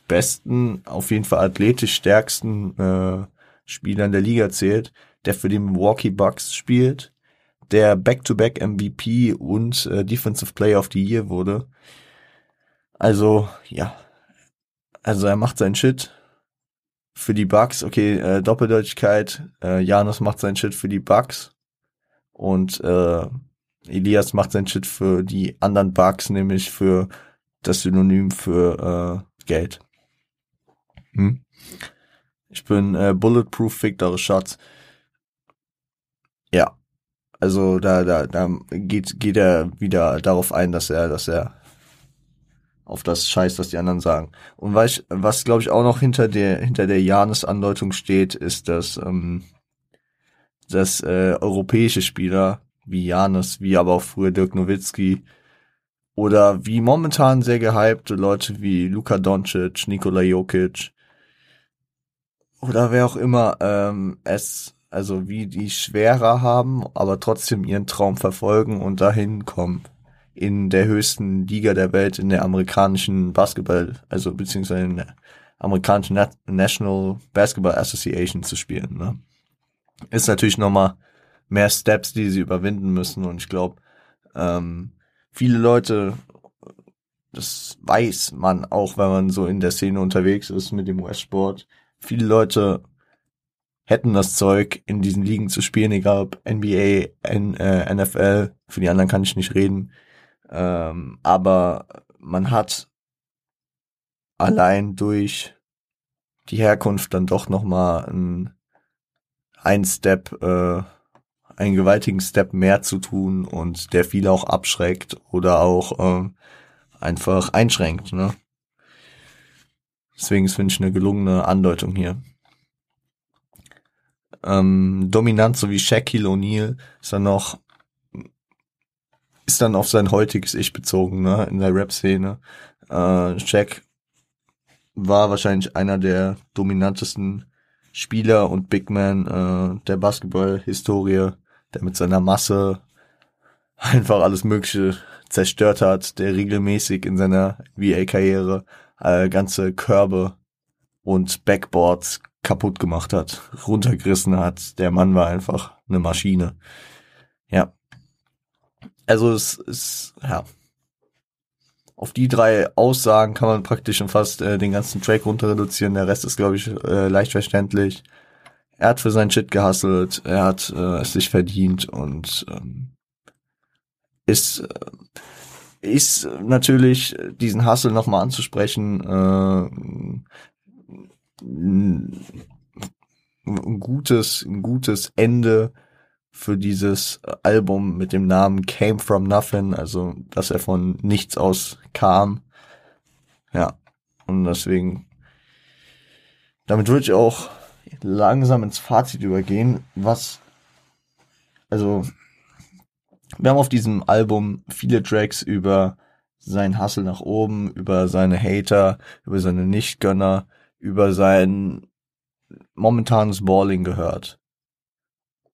besten, auf jeden Fall athletisch stärksten äh, Spieler in der Liga zählt, der für die Milwaukee Bucks spielt, der Back-to-Back -back MVP und äh, Defensive Player of the Year wurde. Also, ja. Also er macht seinen Shit für die Bucks. Okay, äh, Doppeldeutigkeit. Äh, Janus macht seinen Shit für die Bucks. Und äh, Elias macht seinen Shit für die anderen Bugs, nämlich für das Synonym für äh, Geld. Hm? Ich bin äh, Bulletproof Fick eure Shots. Ja. Also da, da, da geht, geht er wieder darauf ein, dass er, dass er auf das Scheiß, was die anderen sagen. Und was, was glaube ich auch noch hinter der, hinter der Janis-Andeutung steht, ist, dass, ähm, dass äh, europäische Spieler wie Janis, wie aber auch früher Dirk Nowitzki oder wie momentan sehr gehypte Leute wie Luka Doncic, Nikola Jokic oder wer auch immer ähm, es also wie die schwerer haben, aber trotzdem ihren Traum verfolgen und dahin kommen in der höchsten Liga der Welt, in der amerikanischen Basketball, also beziehungsweise in der amerikanischen National Basketball Association zu spielen. Ne? Ist natürlich nochmal mehr Steps, die sie überwinden müssen. Und ich glaube, ähm, viele Leute, das weiß man auch, wenn man so in der Szene unterwegs ist mit dem US-Sport, viele Leute hätten das Zeug, in diesen Ligen zu spielen, egal ob NBA, N, äh, NFL, für die anderen kann ich nicht reden. Ähm, aber man hat allein durch die Herkunft dann doch nochmal ein, Step äh, einen gewaltigen Step mehr zu tun und der viele auch abschreckt oder auch äh, einfach einschränkt. Ne? Deswegen finde ich eine gelungene Andeutung hier. Ähm, dominant so wie Shaquille O'Neal ist dann noch ist dann auf sein heutiges Ich bezogen, ne, in der Rap-Szene. Äh, Shaq war wahrscheinlich einer der dominantesten Spieler und Big Man äh, der Basketball-Historie der mit seiner Masse einfach alles Mögliche zerstört hat, der regelmäßig in seiner VA-Karriere äh, ganze Körbe und Backboards kaputt gemacht hat, runtergerissen hat. Der Mann war einfach eine Maschine. Ja. Also es ist, ja. Auf die drei Aussagen kann man praktisch schon fast äh, den ganzen Track runter reduzieren. Der Rest ist, glaube ich, äh, leicht verständlich er hat für sein Shit gehustelt, er hat äh, es sich verdient und ähm, ist äh, ist natürlich diesen Hustle nochmal anzusprechen äh, ein gutes ein gutes Ende für dieses Album mit dem Namen Came from Nothing, also dass er von nichts aus kam. Ja, und deswegen damit würde ich auch langsam ins Fazit übergehen, was, also, wir haben auf diesem Album viele Tracks über sein Hustle nach oben, über seine Hater, über seine Nichtgönner, über sein momentanes Balling gehört.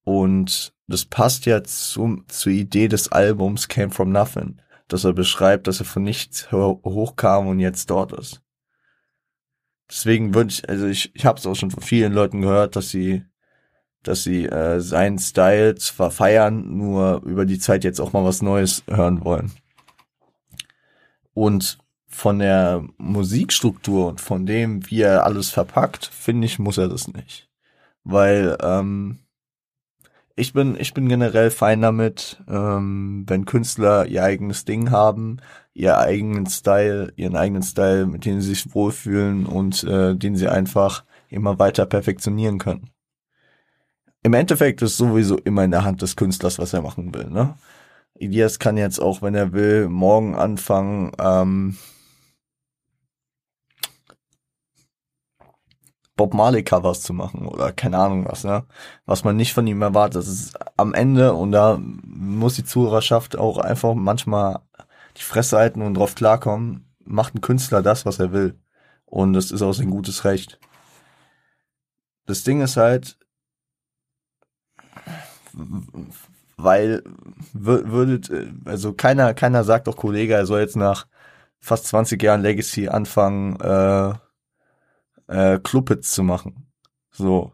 Und das passt ja zum, zur Idee des Albums Came From Nothing, dass er beschreibt, dass er von nichts hochkam und jetzt dort ist. Deswegen würde ich, also ich, ich habe es auch schon von vielen Leuten gehört, dass sie dass sie äh, seinen Style zwar feiern, nur über die Zeit jetzt auch mal was Neues hören wollen. Und von der Musikstruktur und von dem, wie er alles verpackt, finde ich, muss er das nicht. Weil ähm, ich bin, ich bin generell fein damit, ähm, wenn Künstler ihr eigenes Ding haben, ihr eigenen Style, ihren eigenen Style, mit dem sie sich wohlfühlen und äh, den sie einfach immer weiter perfektionieren können. Im Endeffekt ist sowieso immer in der Hand des Künstlers, was er machen will. Ne? Elias kann jetzt auch, wenn er will, morgen anfangen, ähm, Bob Marley Covers zu machen oder keine Ahnung was, ne? Was man nicht von ihm erwartet. Das ist am Ende und da muss die Zuhörerschaft auch einfach manchmal die Fresse halten und drauf klarkommen, macht ein Künstler das, was er will. Und das ist auch sein gutes Recht. Das Ding ist halt, weil würdet, also keiner, keiner sagt doch Kollege, er soll jetzt nach fast 20 Jahren Legacy anfangen, äh, äh, Clubhits zu machen. So.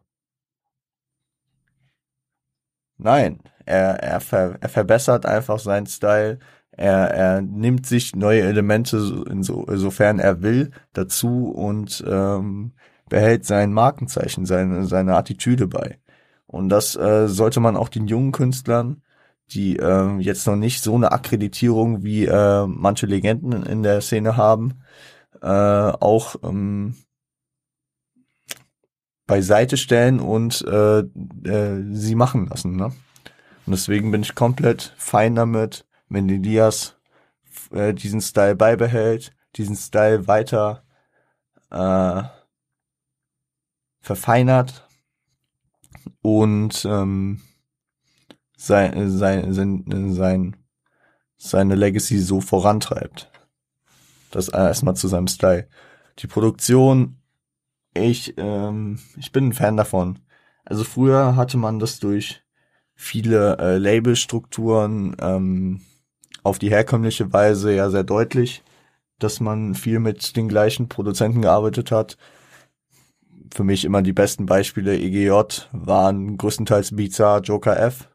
Nein, er, er, ver, er verbessert einfach seinen Style. Er, er nimmt sich neue Elemente, inso, insofern er will, dazu und ähm, behält sein Markenzeichen, seine, seine Attitüde bei. Und das äh, sollte man auch den jungen Künstlern, die äh, jetzt noch nicht so eine Akkreditierung wie äh, manche Legenden in der Szene haben, äh, auch ähm, beiseite stellen und äh, äh, sie machen lassen. Ne? Und deswegen bin ich komplett fein damit, wenn Elias äh, diesen Style beibehält, diesen Style weiter äh, verfeinert und ähm, sein, sein, sein, sein, seine Legacy so vorantreibt. Das erstmal zu seinem Style. Die Produktion ich, ähm, ich bin ein Fan davon. Also früher hatte man das durch viele äh, Labelstrukturen ähm, auf die herkömmliche Weise ja sehr deutlich, dass man viel mit den gleichen Produzenten gearbeitet hat. Für mich immer die besten Beispiele EGJ waren größtenteils Bizarre, Joker F.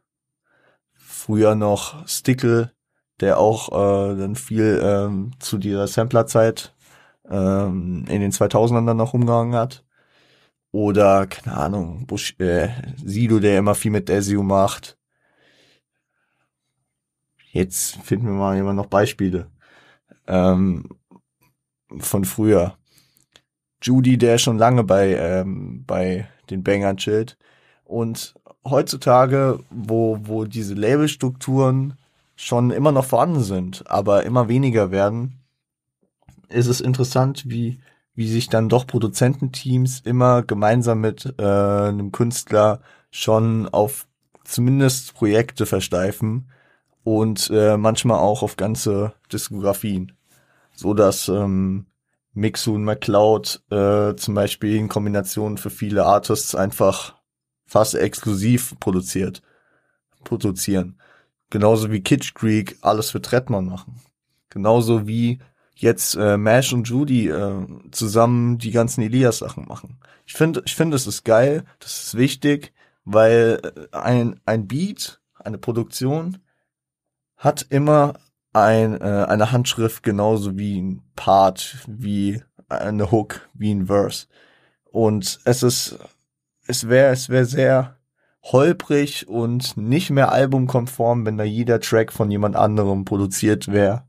Früher noch Stickle, der auch äh, dann viel ähm, zu dieser Samplerzeit ähm, in den 2000ern dann noch umgehangen hat. Oder, keine Ahnung, Bush, äh, Sido, der immer viel mit Desio macht. Jetzt finden wir mal immer noch Beispiele ähm, von früher. Judy, der schon lange bei, ähm, bei den Bangern chillt. Und heutzutage, wo, wo diese Labelstrukturen schon immer noch vorhanden sind, aber immer weniger werden, ist es interessant, wie, wie sich dann doch Produzententeams immer gemeinsam mit äh, einem Künstler schon auf zumindest Projekte versteifen und äh, manchmal auch auf ganze Diskografien. So dass ähm, Mixu und McCloud äh, zum Beispiel in Kombination für viele Artists einfach fast exklusiv produziert, produzieren. Genauso wie Kitsch Creek alles für Trettmann machen. Genauso wie jetzt äh, Mash und Judy äh, zusammen die ganzen Elias-Sachen machen. Ich finde, ich finde, es ist geil, das ist wichtig, weil äh, ein, ein Beat, eine Produktion hat immer ein, äh, eine Handschrift genauso wie ein Part, wie eine Hook, wie ein Verse. Und es ist, es wäre, es wäre sehr holprig und nicht mehr albumkonform, wenn da jeder Track von jemand anderem produziert wäre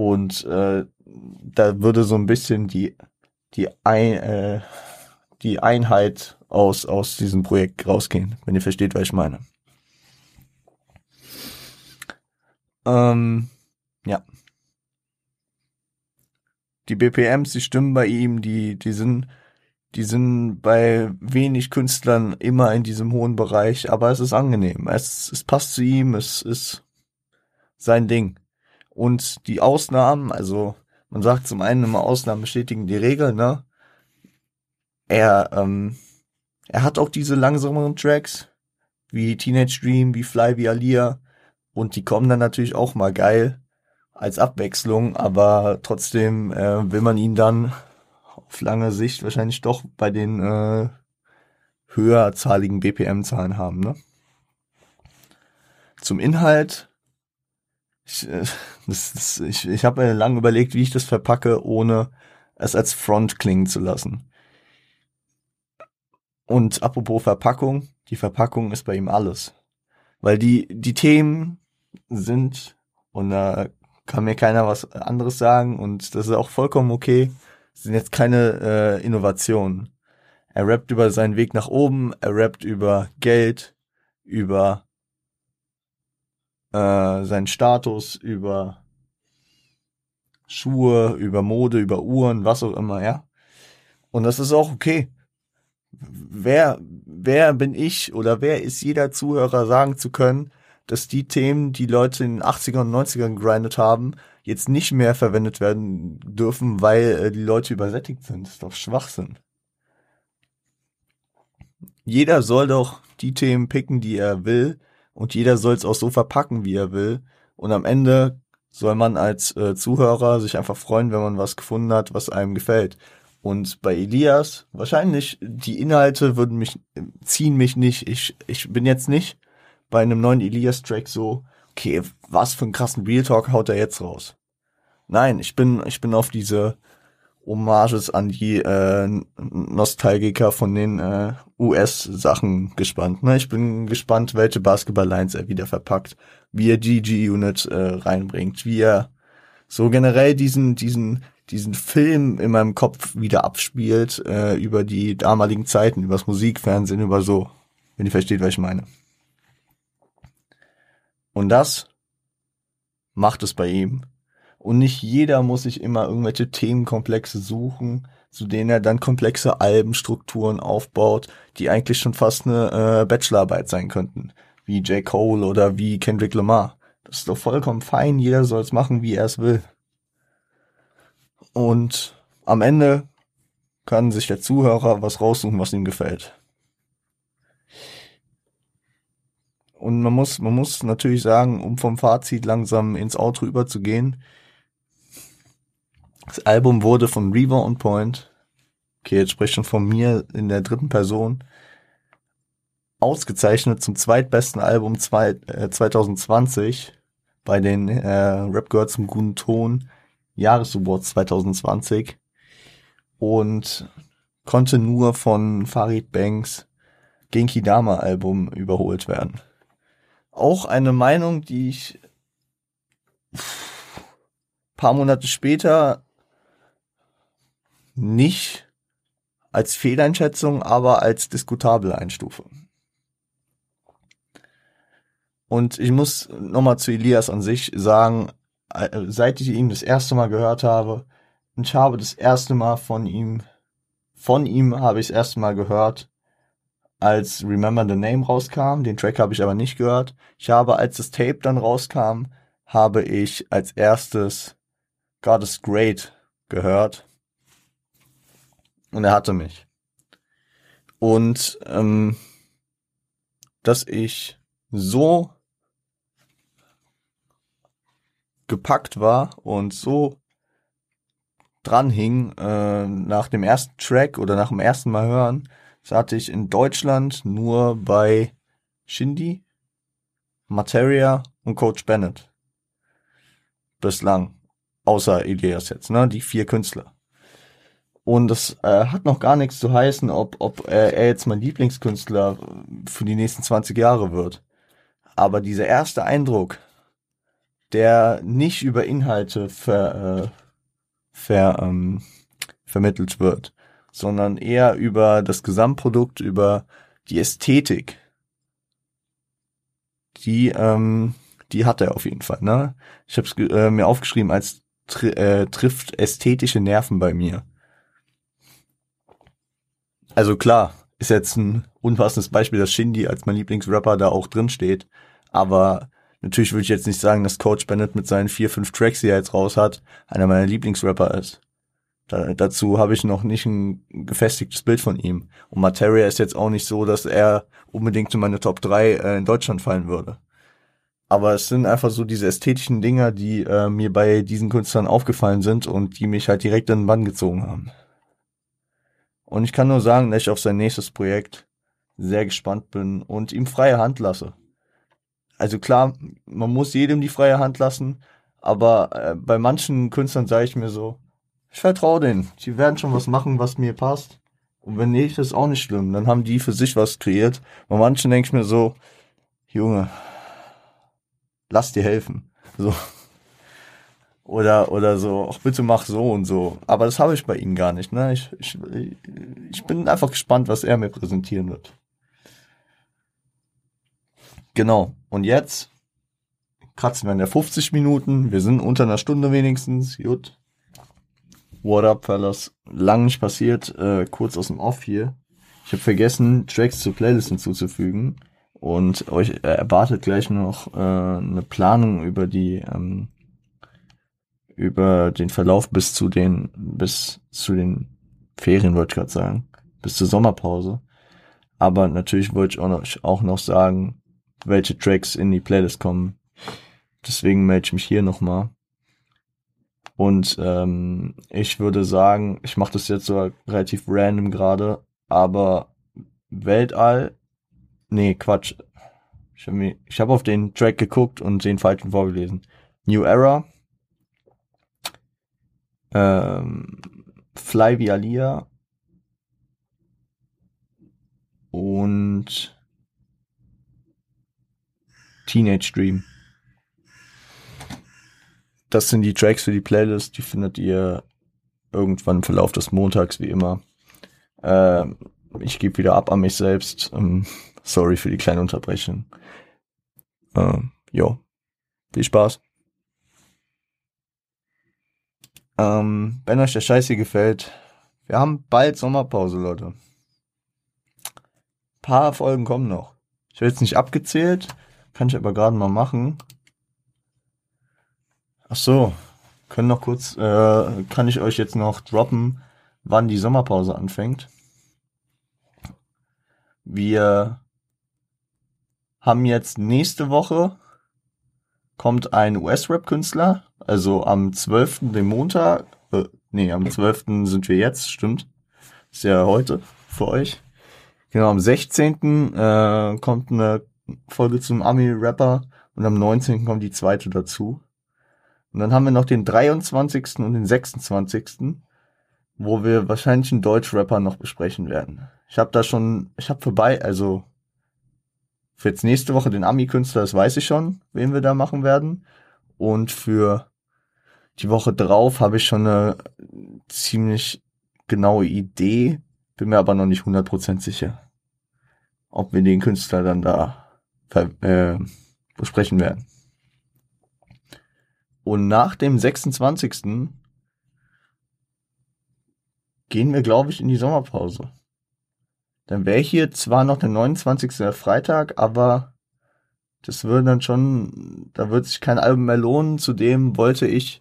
und äh, da würde so ein bisschen die, die, ein, äh, die Einheit aus, aus diesem Projekt rausgehen, wenn ihr versteht, was ich meine. Ähm, ja. Die BPMs, die stimmen bei ihm, die, die sind, die sind bei wenig Künstlern immer in diesem hohen Bereich, aber es ist angenehm. Es, es passt zu ihm, es ist sein Ding. Und die Ausnahmen, also man sagt zum einen immer Ausnahmen bestätigen die Regel, ne? Er, ähm, er hat auch diese langsameren Tracks, wie Teenage Dream, wie Fly, wie Alia. Und die kommen dann natürlich auch mal geil als Abwechslung, aber trotzdem äh, will man ihn dann auf lange Sicht wahrscheinlich doch bei den äh, höherzahligen BPM-Zahlen haben. Ne? Zum Inhalt. Ich, äh, ich, ich habe mir lange überlegt, wie ich das verpacke, ohne es als Front klingen zu lassen. Und apropos Verpackung, die Verpackung ist bei ihm alles. Weil die, die Themen sind, und da kann mir keiner was anderes sagen, und das ist auch vollkommen okay, sind jetzt keine äh, Innovationen. Er rappt über seinen Weg nach oben, er rappt über Geld, über äh, seinen Status, über Schuhe, über Mode, über Uhren, was auch immer, ja. Und das ist auch okay. Wer, wer bin ich oder wer ist jeder Zuhörer sagen zu können, dass die Themen, die Leute in den 80er und 90ern gegrindet haben, jetzt nicht mehr verwendet werden dürfen, weil äh, die Leute übersättigt sind. Das ist doch Schwachsinn. Jeder soll doch die Themen picken, die er will, und jeder soll es auch so verpacken, wie er will. Und am Ende soll man als äh, Zuhörer sich einfach freuen, wenn man was gefunden hat, was einem gefällt. Und bei Elias, wahrscheinlich, die Inhalte würden mich, ziehen mich nicht. Ich, ich bin jetzt nicht bei einem neuen Elias-Track so, okay, was für einen krassen Real Talk haut er jetzt raus? Nein, ich bin, ich bin auf diese Hommages an die äh, Nostalgiker von den äh, US-Sachen gespannt. Ne? Ich bin gespannt, welche Basketball-Lines er wieder verpackt, wie er GG-Unit äh, reinbringt, wie er so generell diesen, diesen, diesen Film in meinem Kopf wieder abspielt äh, über die damaligen Zeiten, übers Musikfernsehen, über so, wenn ihr versteht, was ich meine. Und das macht es bei ihm. Und nicht jeder muss sich immer irgendwelche Themenkomplexe suchen, zu denen er dann komplexe Albenstrukturen aufbaut, die eigentlich schon fast eine äh, Bachelorarbeit sein könnten. Wie J. Cole oder wie Kendrick Lamar. Das ist doch vollkommen fein, jeder soll es machen, wie er es will. Und am Ende kann sich der Zuhörer was raussuchen, was ihm gefällt. Und man muss, man muss natürlich sagen, um vom Fazit langsam ins Outro überzugehen, das Album wurde von Reaver on Point, okay, jetzt spreche ich schon von mir in der dritten Person, ausgezeichnet zum zweitbesten Album zwei, äh, 2020 bei den äh, Rap Girls zum guten Ton Jahresawards 2020 und konnte nur von Farid Banks Genki Dama Album überholt werden. Auch eine Meinung, die ich paar Monate später nicht als Fehleinschätzung, aber als diskutabel einstufe. Und ich muss nochmal zu Elias an sich sagen, äh, seit ich ihn das erste Mal gehört habe, ich habe das erste Mal von ihm, von ihm habe ich das erste Mal gehört, als Remember the Name rauskam. Den Track habe ich aber nicht gehört. Ich habe, als das Tape dann rauskam, habe ich als erstes God is Great gehört. Und er hatte mich. Und ähm, dass ich so gepackt war und so dran hing äh, nach dem ersten Track oder nach dem ersten Mal hören, das hatte ich in Deutschland nur bei Shindy, Materia und Coach Bennett. Bislang. Außer Elias jetzt, ne? Die vier Künstler. Und das äh, hat noch gar nichts zu heißen, ob, ob äh, er jetzt mein Lieblingskünstler für die nächsten 20 Jahre wird. Aber dieser erste Eindruck, der nicht über Inhalte ver, äh, ver, ähm, vermittelt wird, sondern eher über das Gesamtprodukt, über die Ästhetik. Die, ähm, die hat er auf jeden Fall. Ne? Ich habe es äh, mir aufgeschrieben als tri äh, trifft ästhetische Nerven bei mir. Also klar, ist jetzt ein unpassendes Beispiel, dass Shindy als mein Lieblingsrapper da auch drin steht. Aber natürlich würde ich jetzt nicht sagen, dass Coach Bennett mit seinen vier, fünf Tracks, die er jetzt raus hat, einer meiner Lieblingsrapper ist. Da, dazu habe ich noch nicht ein gefestigtes Bild von ihm. Und Materia ist jetzt auch nicht so, dass er unbedingt in meine Top 3 äh, in Deutschland fallen würde. Aber es sind einfach so diese ästhetischen Dinger, die äh, mir bei diesen Künstlern aufgefallen sind und die mich halt direkt in den Bann gezogen haben. Und ich kann nur sagen, dass ich auf sein nächstes Projekt sehr gespannt bin und ihm freie Hand lasse. Also klar, man muss jedem die freie Hand lassen, aber äh, bei manchen Künstlern sage ich mir so, ich vertraue denen, die werden schon was machen, was mir passt. Und wenn nicht, ist auch nicht schlimm. Dann haben die für sich was kreiert. Bei manchen denke ich mir so, Junge, lass dir helfen. So. Oder, oder so, ach bitte mach so und so. Aber das habe ich bei ihnen gar nicht. Ne? Ich, ich, ich bin einfach gespannt, was er mir präsentieren wird. Genau. Und jetzt kratzen wir in der 50 Minuten. Wir sind unter einer Stunde wenigstens. Gut. What up, fellas? Lang nicht passiert. Äh, kurz aus dem Off hier. Ich habe vergessen, Tracks zur Playlist hinzuzufügen. Und euch äh, erwartet gleich noch äh, eine Planung über die ähm, über den Verlauf bis zu den, bis zu den Ferien, wollte ich gerade sagen, bis zur Sommerpause. Aber natürlich wollte ich noch, auch noch sagen, welche Tracks in die Playlist kommen. Deswegen melde ich mich hier nochmal. Und ähm, ich würde sagen, ich mache das jetzt so relativ random gerade, aber Weltall, nee, Quatsch. Ich habe hab auf den Track geguckt und den falschen vorgelesen. New Era ähm, Fly wie Alia und Teenage Dream. Das sind die Tracks für die Playlist, die findet ihr irgendwann im Verlauf des Montags, wie immer. Ähm, ich gebe wieder ab an mich selbst. Ähm, sorry für die kleine Unterbrechung. Ähm, jo, viel Spaß. Ähm, wenn euch der Scheiß hier gefällt, wir haben bald Sommerpause, Leute. Ein paar Folgen kommen noch. Ich habe jetzt nicht abgezählt, kann ich aber gerade mal machen. Ach so, können noch kurz, äh, kann ich euch jetzt noch droppen, wann die Sommerpause anfängt. Wir haben jetzt nächste Woche kommt ein US-Rap-Künstler, also am 12., dem Montag, äh, nee, am 12. sind wir jetzt, stimmt. Ist ja heute für euch. Genau, am 16. Äh, kommt eine Folge zum Ami-Rapper und am 19. kommt die zweite dazu. Und dann haben wir noch den 23. und den 26., wo wir wahrscheinlich einen Deutsch-Rapper noch besprechen werden. Ich habe da schon, ich habe vorbei, also für jetzt nächste Woche den Ami-Künstler, das weiß ich schon, wen wir da machen werden. Und für die Woche drauf habe ich schon eine ziemlich genaue Idee, bin mir aber noch nicht 100% sicher, ob wir den Künstler dann da äh, besprechen werden. Und nach dem 26. gehen wir, glaube ich, in die Sommerpause. Dann wäre hier zwar noch der 29. Freitag, aber das würde dann schon, da wird sich kein Album mehr lohnen. Zudem wollte ich,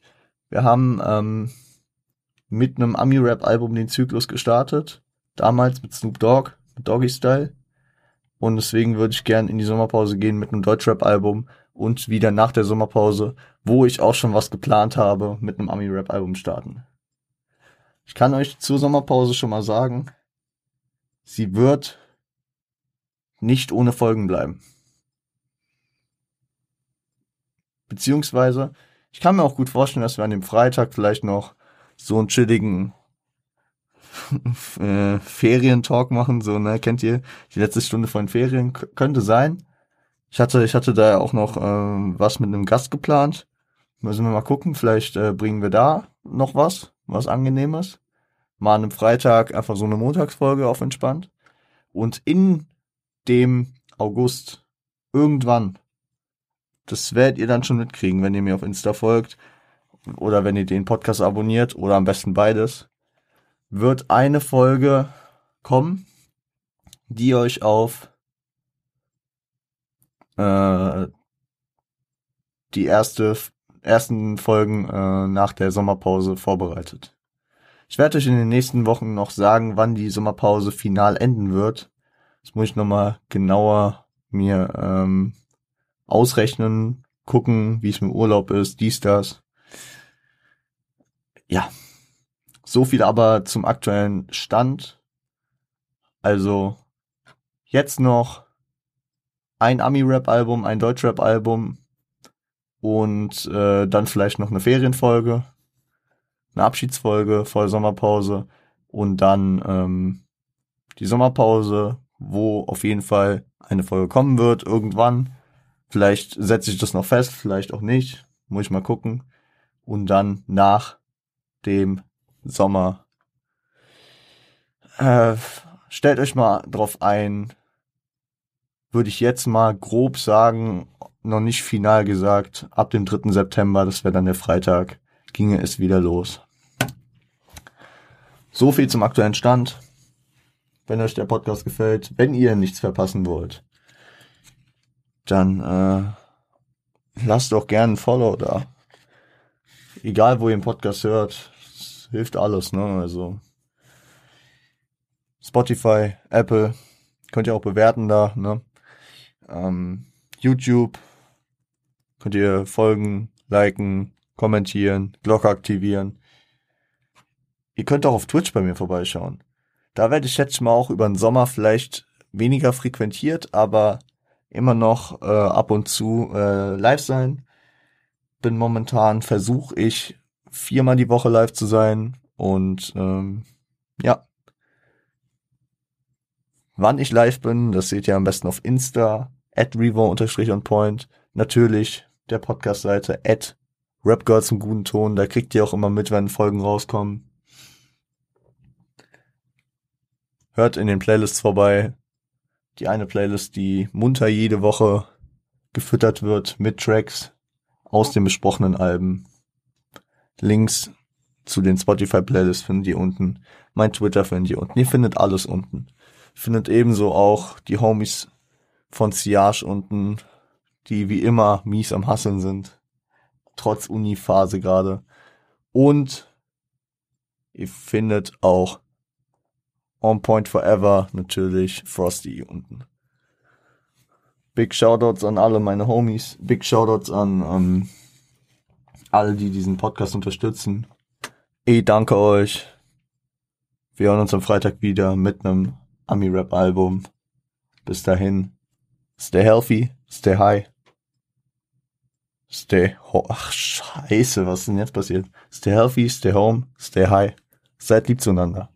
wir haben ähm, mit einem Ami-Rap-Album den Zyklus gestartet. Damals mit Snoop Dogg, mit Doggy Style. Und deswegen würde ich gern in die Sommerpause gehen mit einem Deutschrap-Album und wieder nach der Sommerpause, wo ich auch schon was geplant habe, mit einem Ami-Rap-Album starten. Ich kann euch zur Sommerpause schon mal sagen, sie wird nicht ohne Folgen bleiben. Beziehungsweise, ich kann mir auch gut vorstellen, dass wir an dem Freitag vielleicht noch so einen chilligen äh, Ferientalk machen, so, ne, kennt ihr, die letzte Stunde von Ferien, K könnte sein. Ich hatte, ich hatte da auch noch ähm, was mit einem Gast geplant. Müssen wir mal gucken, vielleicht äh, bringen wir da noch was, was angenehmes mal an einem Freitag einfach so eine Montagsfolge auf entspannt. Und in dem August irgendwann, das werdet ihr dann schon mitkriegen, wenn ihr mir auf Insta folgt oder wenn ihr den Podcast abonniert oder am besten beides, wird eine Folge kommen, die euch auf äh, die erste ersten Folgen äh, nach der Sommerpause vorbereitet. Ich werde euch in den nächsten Wochen noch sagen, wann die Sommerpause final enden wird. Das muss ich nochmal genauer mir ähm, ausrechnen, gucken, wie es mit Urlaub ist, dies, das. Ja, so viel aber zum aktuellen Stand. Also, jetzt noch ein Ami-Rap-Album, ein Deutsch-Rap-Album und äh, dann vielleicht noch eine Ferienfolge, eine Abschiedsfolge vor der Sommerpause und dann ähm, die Sommerpause, wo auf jeden Fall eine Folge kommen wird, irgendwann. Vielleicht setze ich das noch fest, vielleicht auch nicht. Muss ich mal gucken. Und dann nach dem Sommer. Äh, stellt euch mal drauf ein, würde ich jetzt mal grob sagen, noch nicht final gesagt, ab dem 3. September, das wäre dann der Freitag, ginge es wieder los. So viel zum aktuellen Stand. Wenn euch der Podcast gefällt, wenn ihr nichts verpassen wollt, dann äh, lasst doch gerne ein Follow da. Egal, wo ihr den Podcast hört, hilft alles, ne? Also Spotify, Apple, könnt ihr auch bewerten da, ne? Ähm, YouTube könnt ihr folgen, liken, kommentieren, Glocke aktivieren. Ihr könnt auch auf Twitch bei mir vorbeischauen. Da werde ich jetzt mal auch über den Sommer vielleicht weniger frequentiert, aber immer noch äh, ab und zu äh, live sein. Bin momentan, versuche ich viermal die Woche live zu sein und ähm, ja. Wann ich live bin, das seht ihr am besten auf Insta, at revo-on-point. Natürlich der Podcast-Seite, at rapgirls im guten Ton. Da kriegt ihr auch immer mit, wenn Folgen rauskommen. Hört in den Playlists vorbei. Die eine Playlist, die munter jede Woche gefüttert wird mit Tracks aus den besprochenen Alben. Links zu den Spotify-Playlists findet ihr unten. Mein Twitter findet ihr unten. Ihr findet alles unten. Findet ebenso auch die Homies von Siage unten, die wie immer mies am Hasseln sind. Trotz Uni-Phase gerade. Und ihr findet auch On Point Forever natürlich Frosty unten. Big Shoutouts an alle meine Homies. Big Shoutouts an ähm, alle, die diesen Podcast unterstützen. Ich danke euch. Wir hören uns am Freitag wieder mit einem Ami-Rap-Album. Bis dahin. Stay healthy, stay high. Stay ho Ach, scheiße, was ist denn jetzt passiert? Stay healthy, stay home, stay high. Seid lieb zueinander.